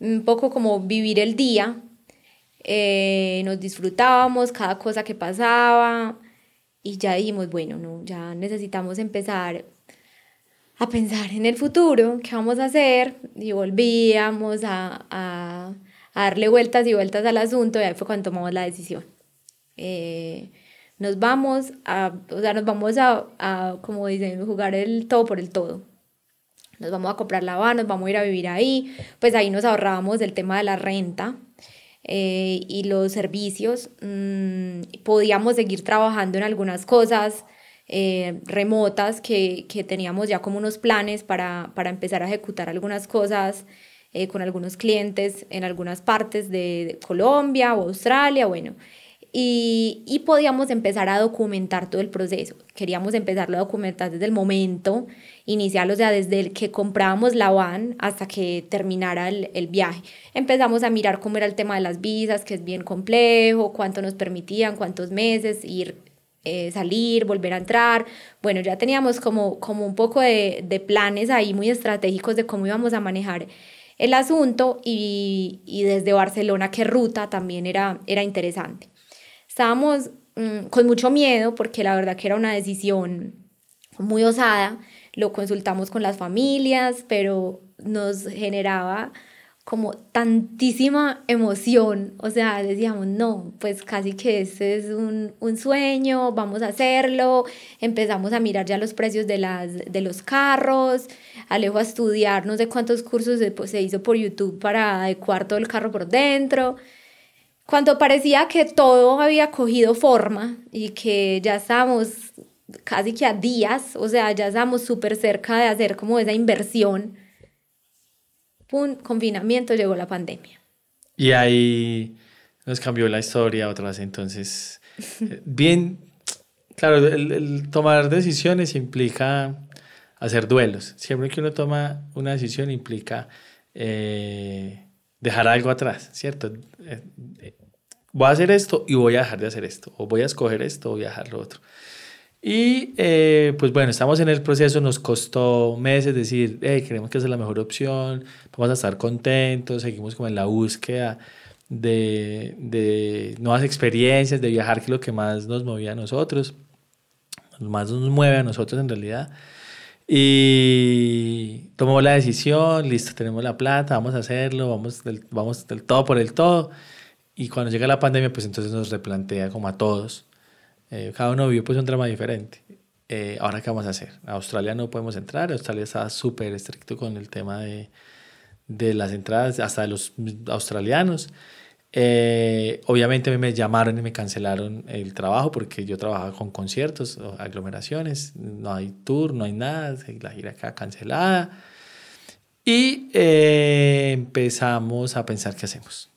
un poco como vivir el día. Eh, nos disfrutábamos cada cosa que pasaba y ya dijimos, bueno, no, ya necesitamos empezar a pensar en el futuro, qué vamos a hacer, y volvíamos a, a darle vueltas y vueltas al asunto y ahí fue cuando tomamos la decisión. Eh, nos vamos a, o sea, nos vamos a, a, como dicen, jugar el todo por el todo. Nos vamos a comprar la van, nos vamos a ir a vivir ahí, pues ahí nos ahorrábamos el tema de la renta eh, y los servicios. Mm, podíamos seguir trabajando en algunas cosas eh, remotas que, que, teníamos ya como unos planes para, para empezar a ejecutar algunas cosas eh, con algunos clientes en algunas partes de, Colombia o Australia, bueno. Y, y, podíamos empezar a documentar todo el proceso. Queríamos empezarlo a documentar desde el momento inicial, o sea, desde el que comprábamos la van hasta que terminara el, el, viaje. Empezamos a mirar cómo era el tema de las visas, que es bien complejo, cuánto nos permitían, cuántos meses, ir, eh, salir, volver a entrar. Bueno, ya teníamos como, como un poco de, de planes ahí muy estratégicos de cómo íbamos a manejar el asunto y, y desde Barcelona qué ruta también era, era interesante. Estábamos mmm, con mucho miedo porque la verdad que era una decisión muy osada, lo consultamos con las familias, pero nos generaba como tantísima emoción, o sea, decíamos, no, pues casi que este es un, un, sueño, vamos a hacerlo, empezamos a mirar ya los precios de, las, de los carros, Alejo a estudiar no sé cuántos cursos se, pues, se hizo por YouTube para adecuar todo el carro por dentro, cuando parecía que todo había cogido forma y que ya estábamos casi que a días, o sea, ya estábamos súper cerca de hacer como esa inversión, pum, confinamiento, llegó la pandemia. Y ahí nos cambió la historia otra vez, entonces, eh, bien, claro, el, el tomar decisiones implica hacer duelos. Siempre que uno toma una decisión implica... Eh, dejar algo atrás, ¿cierto? Eh, eh, voy a hacer esto y voy a dejar de hacer esto, o voy a escoger esto, o voy a dejar lo otro. Y eh, pues bueno, estamos en el proceso, nos costó meses decir, hey, creemos que esa es la mejor opción, vamos a estar contentos, seguimos como en la búsqueda de, de nuevas experiencias, de viajar, que es lo que más nos movía a nosotros, más nos mueve a nosotros en realidad. Y tomamos la decisión, listo, tenemos la plata, vamos a hacerlo, vamos del, vamos del todo por el todo. Y cuando llega la pandemia, pues entonces nos replantea como a todos. Eh, cada uno vivió pues un drama diferente. Eh, Ahora, ¿qué vamos a hacer? A Australia no podemos entrar. Australia está súper estricto con el tema de, de las entradas, hasta de los australianos. Eh, obviamente me llamaron y me cancelaron el trabajo porque yo trabajaba con conciertos, aglomeraciones, no hay tour, no hay nada, la gira acá cancelada. Y eh, empezamos a pensar qué hacemos.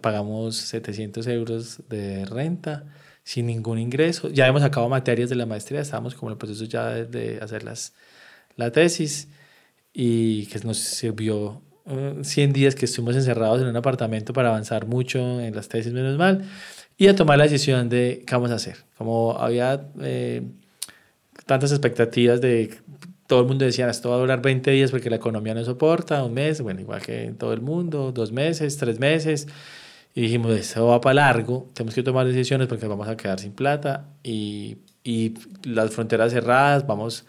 Pagamos 700 euros de renta sin ningún ingreso. Ya hemos acabado materias de la maestría, estábamos como en el proceso ya de, de hacer las, la tesis y que nos sirvió 100 días que estuvimos encerrados en un apartamento para avanzar mucho en las tesis, menos mal, y a tomar la decisión de qué vamos a hacer. Como había eh, tantas expectativas de todo el mundo decía, esto va a durar 20 días porque la economía no soporta, un mes, bueno, igual que en todo el mundo, dos meses, tres meses. Y dijimos, esto va para largo, tenemos que tomar decisiones porque vamos a quedar sin plata y, y las fronteras cerradas, vamos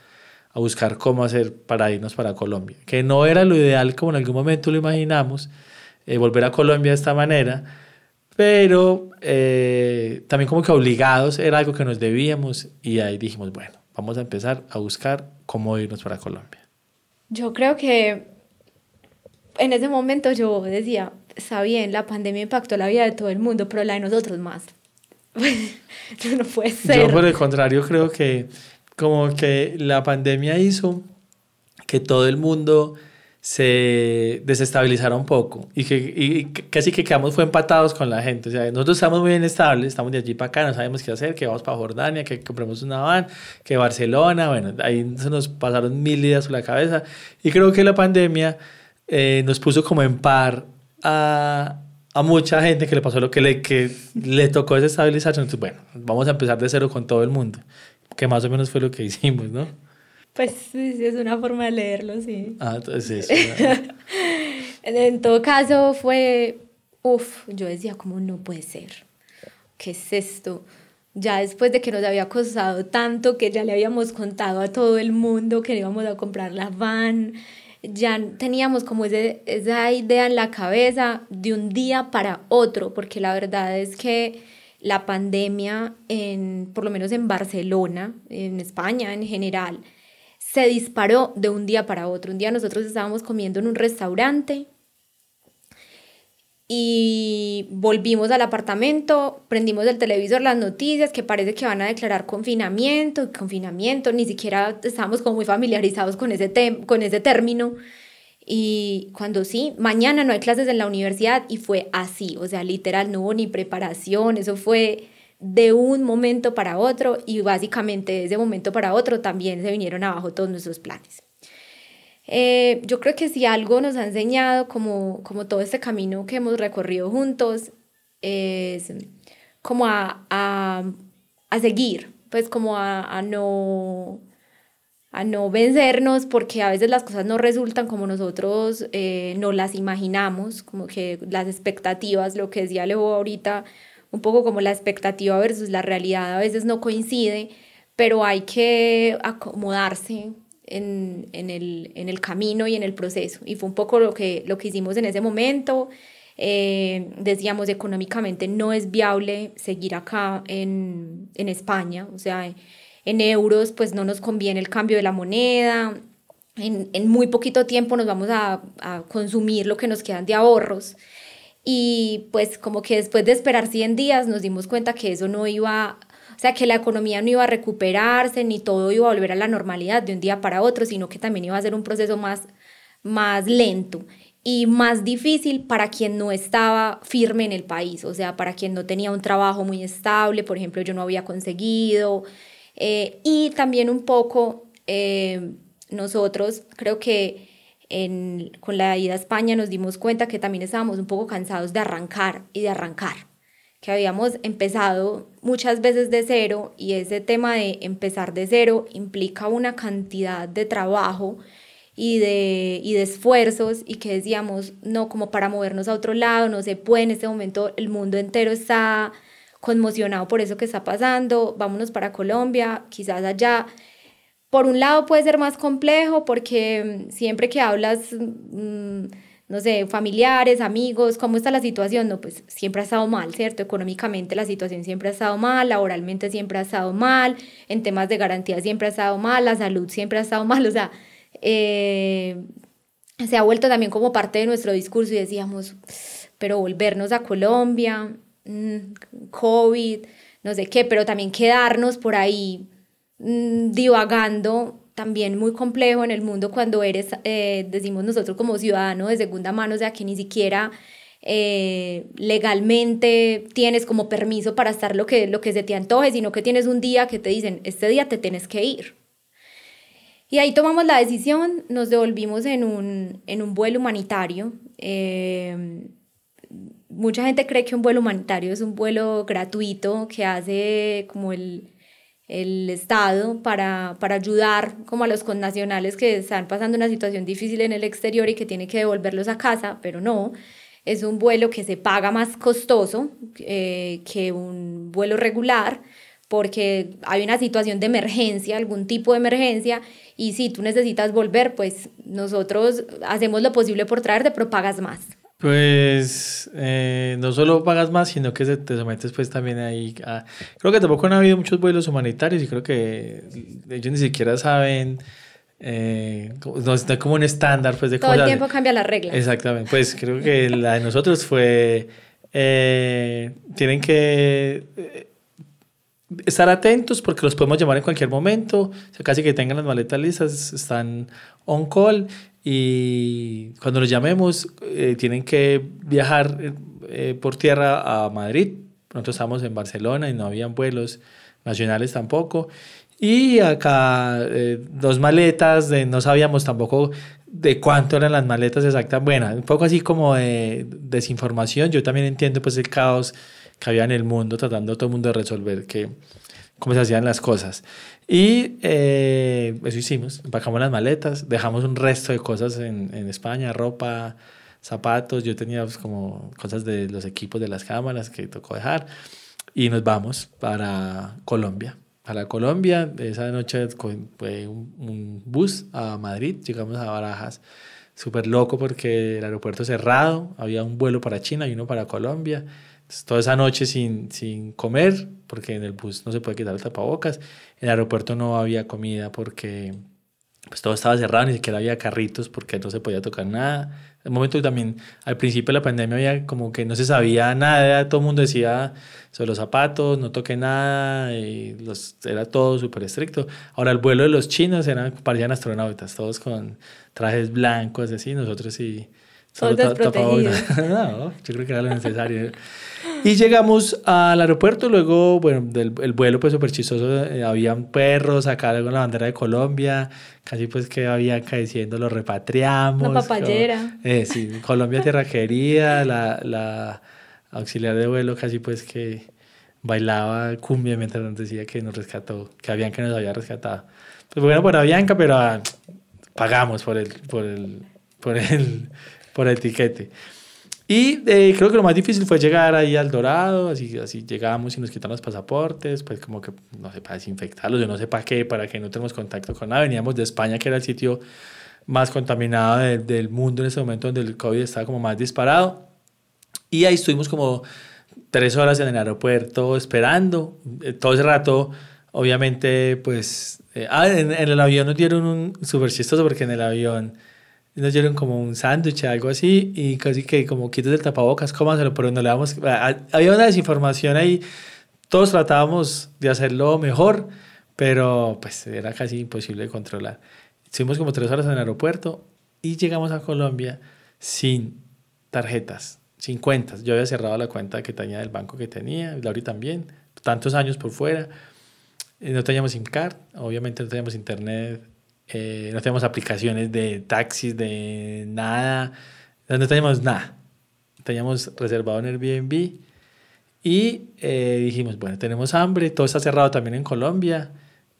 a buscar cómo hacer para irnos para Colombia, que no era lo ideal como en algún momento lo imaginamos, eh, volver a Colombia de esta manera, pero eh, también como que obligados era algo que nos debíamos y ahí dijimos, bueno, vamos a empezar a buscar cómo irnos para Colombia. Yo creo que en ese momento yo decía, está bien, la pandemia impactó la vida de todo el mundo, pero la de nosotros más. no puede ser. Yo por el contrario creo que como que la pandemia hizo que todo el mundo se desestabilizara un poco y que y casi que quedamos fue empatados con la gente. O sea, nosotros estamos muy bien estables, estamos de allí para acá, no sabemos qué hacer, que vamos para Jordania, que compramos una van, que Barcelona, bueno, ahí se nos pasaron mil ideas por la cabeza. Y creo que la pandemia eh, nos puso como en par a, a mucha gente que le pasó lo que le, que le tocó desestabilizarse. Entonces, bueno, vamos a empezar de cero con todo el mundo que más o menos fue lo que hicimos, ¿no? Pues sí, es una forma de leerlo, sí. Ah, entonces eso. en todo caso fue, uff, yo decía, ¿cómo no puede ser? ¿Qué es esto? Ya después de que nos había costado tanto, que ya le habíamos contado a todo el mundo que íbamos a comprar la van, ya teníamos como ese, esa idea en la cabeza de un día para otro, porque la verdad es que la pandemia, en, por lo menos en Barcelona, en España en general, se disparó de un día para otro. Un día nosotros estábamos comiendo en un restaurante y volvimos al apartamento, prendimos el televisor, las noticias, que parece que van a declarar confinamiento, confinamiento, ni siquiera estábamos como muy familiarizados con ese, con ese término. Y cuando sí, mañana no hay clases en la universidad y fue así, o sea, literal, no hubo ni preparación, eso fue de un momento para otro y básicamente de ese momento para otro también se vinieron abajo todos nuestros planes. Eh, yo creo que si algo nos ha enseñado como, como todo este camino que hemos recorrido juntos es como a, a, a seguir, pues como a, a, no a no vencernos porque a veces las cosas no resultan como nosotros eh, no las imaginamos, como que las expectativas, lo que decía Leo ahorita, un poco como la expectativa versus la realidad a veces no coincide, pero hay que acomodarse en, en, el, en el camino y en el proceso. Y fue un poco lo que, lo que hicimos en ese momento. Eh, decíamos, económicamente no es viable seguir acá en, en España, o sea, en euros pues no nos conviene el cambio de la moneda, en, en muy poquito tiempo nos vamos a, a, consumir lo que nos quedan de ahorros. Y pues como que después de esperar 100 días nos dimos cuenta que eso no iba, o sea, que la economía no iba a recuperarse, ni todo iba a volver a la normalidad de un día para otro, sino que también iba a ser un proceso más, más lento y más difícil para quien no estaba firme en el país, o sea, para quien no tenía un trabajo muy estable, por ejemplo, yo no había conseguido, eh, y también un poco eh, nosotros creo que en, con la ida a España nos dimos cuenta que también estábamos un poco cansados de arrancar y de arrancar, que habíamos empezado muchas veces de cero y ese tema de empezar de cero implica una cantidad de trabajo y de, y de esfuerzos y que decíamos, no, como para movernos a otro lado, no se puede, en este momento el mundo entero está conmocionado por eso que está pasando, vámonos para Colombia, quizás allá. Por un lado puede ser más complejo porque mm, siempre que hablas, mmm, no sé, familiares, amigos, ¿cómo está la situación? No, pues siempre ha estado mal, ¿cierto? Económicamente la situación siempre ha estado mal, laboralmente siempre ha estado mal, en temas de garantía siempre ha estado mal, la salud siempre ha estado mal, o sea, eh, se ha vuelto también como parte de nuestro discurso y decíamos, pero volvernos a Colombia, Mm, COVID, no sé qué, pero también quedarnos por ahí mmm, divagando también muy complejo en el mundo cuando eres, eh, decimos nosotros como ciudadano de segunda mano, o sea, que ni siquiera eh, legalmente tienes como permiso para estar lo que, lo que se te antoje, sino que tienes un día que te dicen, este día te tienes que ir. Y ahí tomamos la decisión, nos devolvimos en un, en un vuelo humanitario. Eh, mucha gente cree que un vuelo humanitario es un vuelo gratuito que hace como el, el Estado para, para ayudar como a los connacionales que están pasando una situación difícil en el exterior y que tiene que devolverlos a casa, pero no, es un vuelo que se paga más costoso eh, que un vuelo regular porque hay una situación de emergencia, algún tipo de emergencia, y si tú necesitas volver, pues nosotros hacemos lo posible por traerte, pero pagas más. Pues eh, no solo pagas más, sino que te sometes pues también ahí a... Creo que tampoco han habido muchos vuelos humanitarios y creo que ellos ni siquiera saben... Eh, no está como un estándar pues de Todo el tiempo cambia la regla. Exactamente, pues creo que la de nosotros fue... Eh, tienen que eh, estar atentos porque los podemos llamar en cualquier momento, casi que tengan las maletas listas, están on call y cuando los llamemos eh, tienen que viajar eh, por tierra a Madrid. Nosotros estamos en Barcelona y no habían vuelos nacionales tampoco. Y acá eh, dos maletas, de, no sabíamos tampoco de cuánto eran las maletas exactas. Bueno, un poco así como de desinformación. Yo también entiendo pues el caos que había en el mundo, tratando todo el mundo de resolver que, cómo se hacían las cosas. Y eh, eso hicimos, empacamos las maletas, dejamos un resto de cosas en, en España, ropa, zapatos, yo tenía pues, como cosas de los equipos de las cámaras que tocó dejar. Y nos vamos para Colombia. Para Colombia, esa noche fue un, un bus a Madrid, llegamos a Barajas, súper loco porque el aeropuerto cerrado, había un vuelo para China y uno para Colombia toda esa noche sin, sin comer, porque en el bus no se puede quitar el tapabocas. En el aeropuerto no había comida porque pues todo estaba cerrado, ni siquiera había carritos porque no se podía tocar nada. En el momento también, al principio de la pandemia había como que no se sabía nada, todo el mundo decía sobre los zapatos, no toque nada, y los, era todo súper estricto. Ahora el vuelo de los chinos eran, parecían astronautas, todos con trajes blancos, así, nosotros sí Solo no, yo creo que era lo necesario. Y llegamos al aeropuerto, luego, bueno, del, el vuelo pues súper chistoso, eh, habían perros, acá con la bandera de Colombia, casi pues que había diciendo lo repatriamos. La papayera. eh, sí, Colombia tierra querida, la, la auxiliar de vuelo casi pues que bailaba cumbia mientras nos decía que nos rescató, que Avianca nos había rescatado. Pues bueno, por Avianca, pero ah, pagamos por el, por el, por el, por el tiquete. Y eh, creo que lo más difícil fue llegar ahí al Dorado, así, así llegamos y nos quitan los pasaportes, pues como que, no sé, para desinfectarlos, yo no sé para qué, para que no tengamos contacto con nada. Veníamos de España, que era el sitio más contaminado del mundo en ese momento, donde el COVID estaba como más disparado. Y ahí estuvimos como tres horas en el aeropuerto esperando. Eh, todo ese rato, obviamente, pues... Eh, ah, en, el avión nos dieron un súper chistoso porque en el avión nos dieron como un sándwich, algo así, y casi que como quites el tapabocas, cómaselo, pero no le damos... Había una desinformación ahí, todos tratábamos de hacerlo mejor, pero pues era casi imposible de controlar. Estuvimos como tres horas en el aeropuerto y llegamos a Colombia sin tarjetas, sin cuentas. Yo había cerrado la cuenta que tenía del banco que tenía, Lauri también, tantos años por fuera. No teníamos SIM card, obviamente no teníamos internet, eh, no teníamos aplicaciones de taxis, de nada, no teníamos nada. Teníamos reservado en Airbnb y eh, dijimos, bueno, tenemos hambre, todo está cerrado también en Colombia,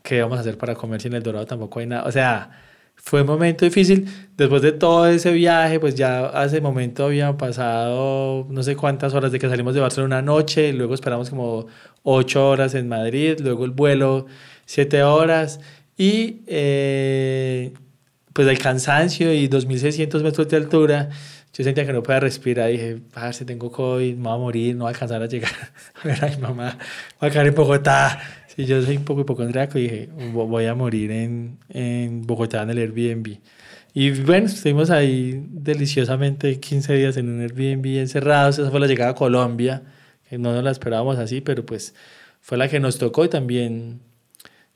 ¿qué vamos a hacer para comer si en El Dorado tampoco hay nada? O sea, fue un momento difícil. Después de todo ese viaje, pues ya hace momento habían pasado no sé cuántas horas de que salimos de Barcelona una noche, luego esperamos como ocho horas en Madrid, luego el vuelo siete horas y eh, pues el cansancio y 2.600 metros de altura, yo sentía que no podía respirar. Dije, si tengo COVID, me voy a morir, no voy a alcanzar a llegar a ver a mi mamá, voy a caer en Bogotá. Si yo soy un poco hipocondriaco, dije, voy a morir en, en Bogotá en el Airbnb. Y bueno, estuvimos ahí deliciosamente 15 días en un Airbnb encerrados. Esa fue la llegada a Colombia, que no nos la esperábamos así, pero pues fue la que nos tocó y también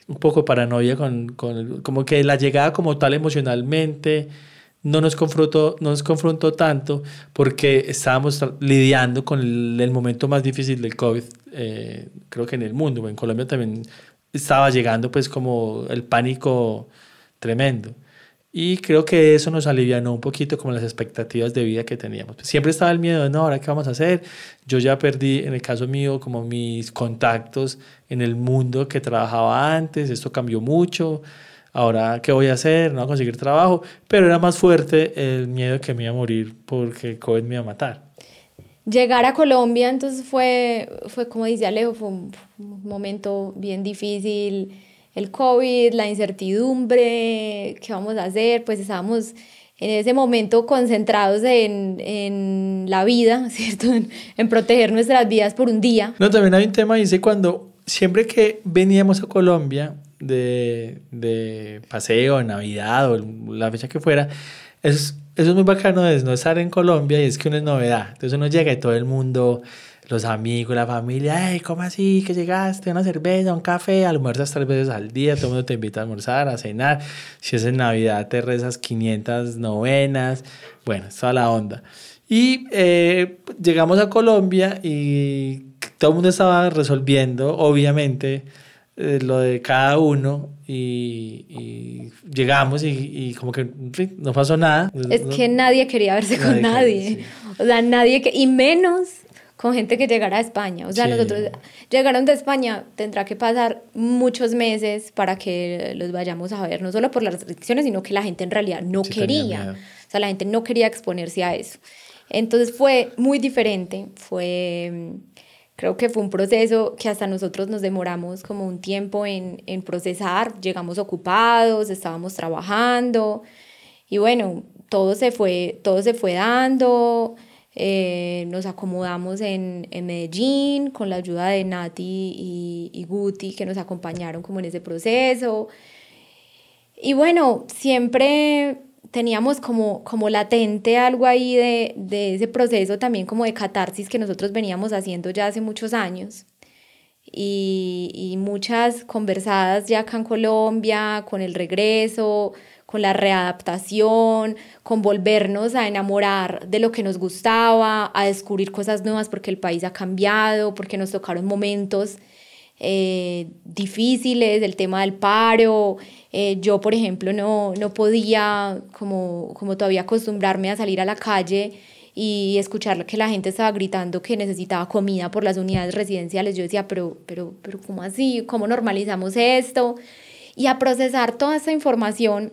un poco paranoia con, con, como que la llegada como tal emocionalmente no nos confrontó, no nos confrontó tanto porque estábamos lidiando con el, momento más difícil del COVID, eh, creo que en el mundo, en Colombia también estaba llegando pues como el pánico tremendo. Y creo que eso nos alivianó un poquito como las expectativas de vida que teníamos. Siempre estaba el miedo de, no, ahora qué vamos a hacer. Yo ya perdí, en el caso mío, como mis contactos en el mundo que trabajaba antes, esto cambió mucho. Ahora, ¿qué voy a hacer? No voy a conseguir trabajo. Pero era más fuerte el miedo que me iba a morir porque COVID me iba a matar. Llegar a Colombia, entonces fue, fue como dice Alejo, fue un momento bien difícil el COVID, la incertidumbre, qué vamos a hacer, pues estábamos en ese momento concentrados en, en la vida, ¿cierto? En, proteger nuestras vidas por un día. No, también hay un tema, dice, cuando siempre que veníamos a Colombia de, de paseo, Navidad o la fecha que fuera, eso eso es muy bacano de no estar en Colombia y es que uno es novedad. Entonces uno llega y todo el mundo los amigos, la familia, ay, ¿cómo así? ¿Que llegaste? Una cerveza, un café, almuerzas tres veces al día, todo el mundo te invita a almorzar, a cenar. Si es en Navidad, te rezas 500 novenas. Bueno, es toda la onda. Y eh, llegamos a Colombia y todo el mundo estaba resolviendo, obviamente, eh, lo de cada uno y, llegamos y, como que no pasó nada. Es que nadie quería verse con nadie. O sea, nadie que... Y menos con gente que llegara a España. O sea, nosotros llegaron de España, tendrá que pasar muchos meses para que los vayamos a ver, no solo por las restricciones, sino que la gente en realidad no quería. O sea, la gente no quería exponerse a eso. Entonces fue muy diferente, fue, creo que fue un proceso que hasta nosotros nos demoramos como un tiempo en, en procesar, llegamos ocupados, estábamos trabajando y bueno, todo se fue, todo se fue dando. Eh, nos acomodamos en, en, Medellín con la ayuda de Nati y, y, Guti que nos acompañaron como en ese proceso. Y bueno, siempre teníamos como, como latente algo ahí de, de ese proceso también como de catarsis que nosotros veníamos haciendo ya hace muchos años. Y, y, muchas conversadas ya acá en Colombia, con el regreso, con la readaptación, con volvernos a enamorar de lo que nos gustaba, a descubrir cosas nuevas porque el país ha cambiado, porque nos tocaron momentos eh, difíciles, el tema del paro. Eh, yo, por ejemplo, no, no podía como, como todavía acostumbrarme a salir a la calle y escuchar que la gente estaba gritando que necesitaba comida por las unidades residenciales. Yo decía, pero, pero, pero ¿cómo así? ¿Cómo normalizamos esto? Y a procesar toda esa información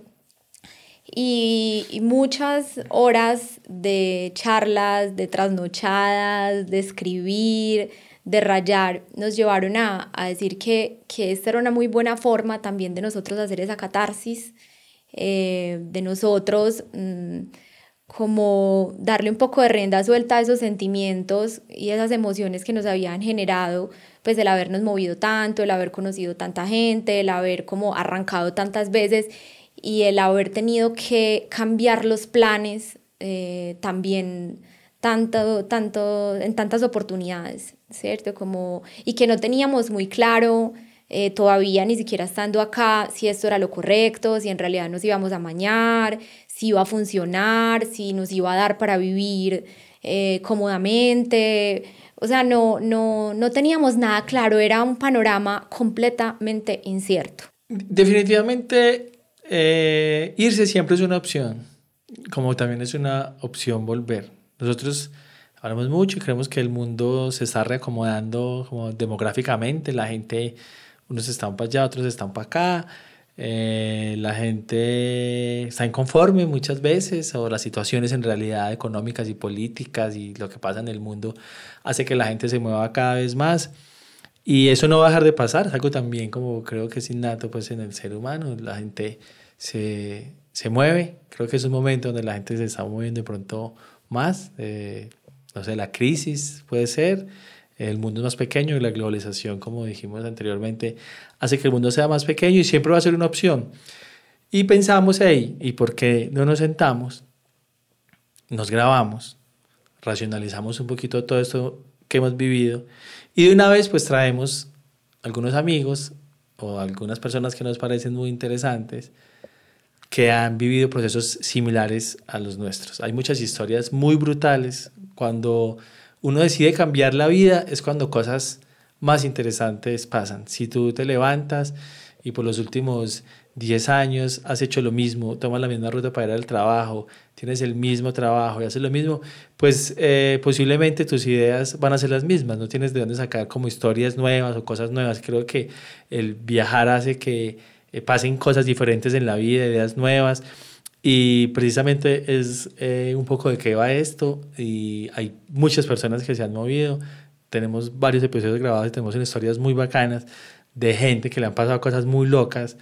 y, muchas horas de charlas, de trasnochadas, de escribir, de rayar, nos llevaron a, a decir que, que, esta era una muy buena forma también de nosotros hacer esa catarsis, eh, de nosotros mm, como darle un poco de rienda suelta a esos sentimientos y esas emociones que nos habían generado, pues el habernos movido tanto, el haber conocido tanta gente, el haber como arrancado tantas veces y el haber tenido que cambiar los planes eh, también tanto, tanto, en tantas oportunidades, ¿cierto? Como, y que no teníamos muy claro eh, todavía ni siquiera estando acá si esto era lo correcto, si en realidad nos íbamos a mañar, si iba a funcionar, si nos iba a dar para vivir eh, cómodamente. O sea, no, no, no teníamos nada claro, era un panorama completamente incierto. Definitivamente eh, irse siempre es una opción, como también es una opción volver. Nosotros hablamos mucho y creemos que el mundo se está reacomodando como demográficamente, la gente, unos están para allá, otros están para acá, eh, la gente está inconforme muchas veces o las situaciones en realidad económicas y políticas y lo que pasa en el mundo hace que la gente se mueva cada vez más. Y eso no va a dejar de pasar, es algo también como creo que es innato pues en el ser humano, la gente se, se mueve, creo que es un momento donde la gente se está moviendo de pronto más, eh, no sé, la crisis puede ser, el mundo es más pequeño y la globalización, como dijimos anteriormente, hace que el mundo sea más pequeño y siempre va a ser una opción. Y pensamos ahí, ¿y por qué no nos sentamos? Nos grabamos, racionalizamos un poquito todo esto que hemos vivido y de una vez pues traemos algunos amigos o algunas personas que nos parecen muy interesantes que han vivido procesos similares a los nuestros. Hay muchas historias muy brutales. Cuando uno decide cambiar la vida es cuando cosas más interesantes pasan. Si tú te levantas y por los últimos 10 años has hecho lo mismo, tomas la misma ruta para ir al trabajo, tienes el mismo trabajo y haces lo mismo, pues eh, posiblemente tus ideas van a ser las mismas, no tienes de dónde sacar como historias nuevas o cosas nuevas. Creo que el viajar hace que eh, pasen cosas diferentes en la vida, ideas nuevas. Y precisamente es eh, un poco de qué va esto y hay muchas personas que se han movido. Tenemos varios episodios grabados y tenemos historias muy bacanas de gente que le han pasado cosas muy locas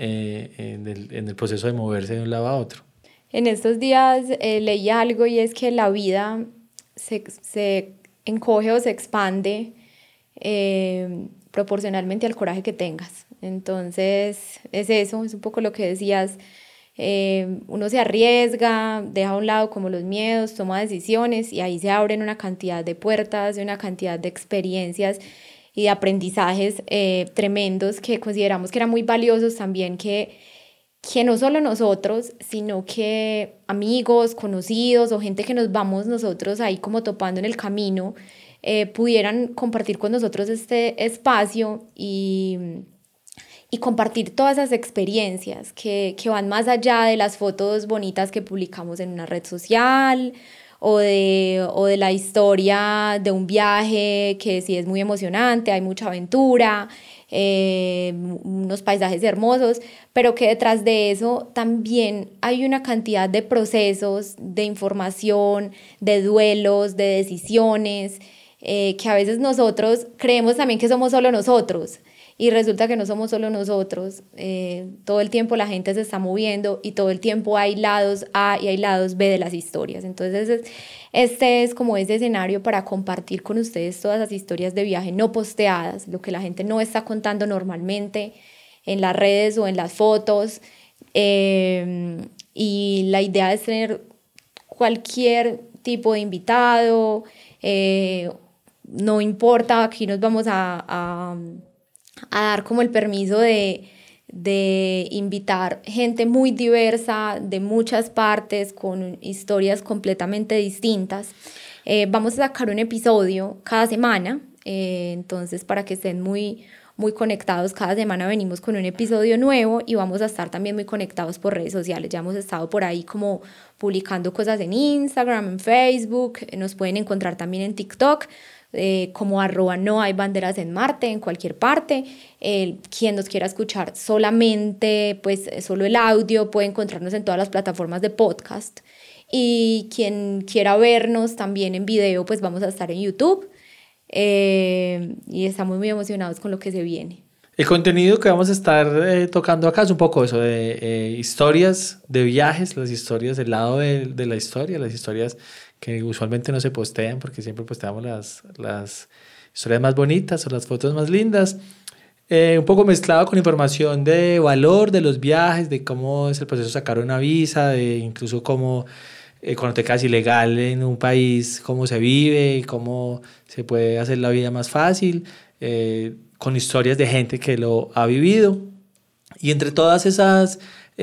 eh, en, el, en, el, proceso de moverse de un lado a otro. En estos días eh, leí algo y es que la vida se, se encoge o se expande eh, proporcionalmente al coraje que tengas. Entonces es eso, es un poco lo que decías. uno se arriesga, deja a un lado como los miedos, toma decisiones y ahí se abren una cantidad de puertas, una cantidad de experiencias y de aprendizajes eh, tremendos que consideramos que eran muy valiosos también, que, que no solo nosotros, sino que amigos, conocidos o gente que nos vamos nosotros ahí como topando en el camino, eh, pudieran compartir con nosotros este espacio y, y compartir todas esas experiencias que, que van más allá de las fotos bonitas que publicamos en una red social o de, o de la historia de un viaje que sí es muy emocionante, hay mucha aventura, eh, unos paisajes hermosos, pero que detrás de eso también hay una cantidad de procesos, de información, de duelos, de decisiones, eh, que a veces nosotros creemos también que somos solo nosotros y resulta que no somos solo nosotros, eh, todo el tiempo la gente se está moviendo y todo el tiempo hay lados A y hay lados B de las historias. Entonces, este es como ese escenario para compartir con ustedes todas las historias de viaje no posteadas, lo que la gente no está contando normalmente en las redes o en las fotos. Eh, y la idea es tener cualquier tipo de invitado, eh, no importa, aquí nos vamos a a dar como el permiso de, de invitar gente muy diversa de muchas partes con historias completamente distintas. Eh, vamos a sacar un episodio cada semana, eh, entonces para que estén muy, muy conectados, cada semana venimos con un episodio nuevo y vamos a estar también muy conectados por redes sociales. Ya hemos estado por ahí como publicando cosas en Instagram, en Facebook, nos pueden encontrar también en TikTok. Eh, como arroba no hay banderas en Marte, en cualquier parte. quien nos quiera escuchar solamente, pues solo el audio, puede encontrarnos en todas las plataformas de podcast. Y quien quiera vernos también en video, pues vamos a estar en YouTube. Eh, y estamos muy emocionados con lo que se viene. El contenido que vamos a estar eh, tocando acá es un poco eso de historias de viajes, las historias del lado de, de la historia, las historias que usualmente no se postean porque siempre posteamos las, las historias más bonitas o las fotos más lindas. Eh, un poco mezclado con información de valor de los viajes, de cómo es el proceso de sacar una visa, de incluso cómo eh, cuando te quedas ilegal en un país, cómo se vive, cómo se puede hacer la vida más fácil, eh, con historias de gente que lo ha vivido. Y entre todas esas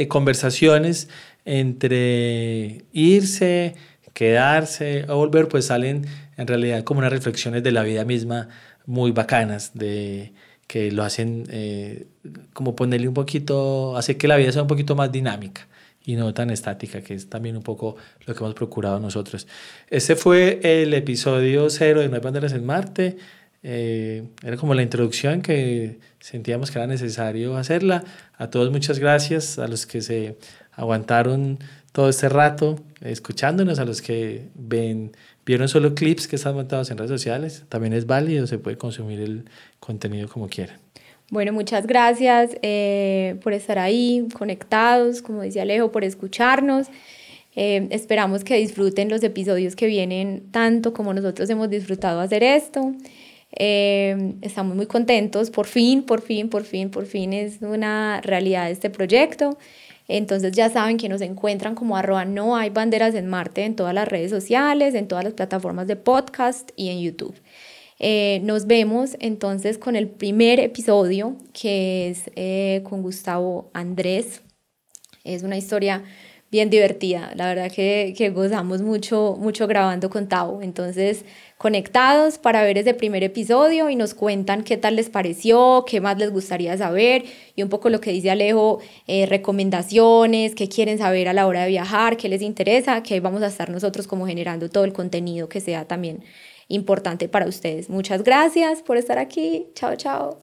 conversaciones, entre irse, quedarse o volver, pues salen en realidad como unas reflexiones de la vida misma muy bacanas, de que lo hacen eh, como ponerle un poquito, hace que la vida sea un poquito más dinámica y no tan estática, que es también un poco lo que hemos procurado nosotros. Este fue el episodio cero de No hay banderas en Marte. Eh, era como la introducción que sentíamos que era necesario hacerla. A todos muchas gracias, a los que se aguantaron todo este rato escuchándonos, a los que ven, vieron solo clips que están montados en redes sociales, también es válido, se puede consumir el contenido como quieran. Bueno, muchas gracias eh, por estar ahí, conectados, como decía Alejo, por escucharnos. Eh, esperamos que disfruten los episodios que vienen tanto como nosotros hemos disfrutado hacer esto. Eh, estamos muy contentos, por fin, por fin, por fin, por fin es una realidad este proyecto. Entonces ya saben que nos encuentran como arroba no hay banderas en Marte en todas las redes sociales, en todas las plataformas de podcast y en YouTube. Eh, nos vemos entonces con el primer episodio que es eh, con Gustavo Andrés. Es una historia bien divertida. La verdad que, que gozamos mucho, mucho grabando con Tavo. Entonces, conectados para ver ese primer episodio y nos cuentan qué tal les pareció, qué más les gustaría saber y un poco lo que dice Alejo, eh, recomendaciones, qué quieren saber a la hora de viajar, qué les interesa, que vamos a estar nosotros como generando todo el contenido que sea también importante para ustedes. Muchas gracias por estar aquí. Chao, chao.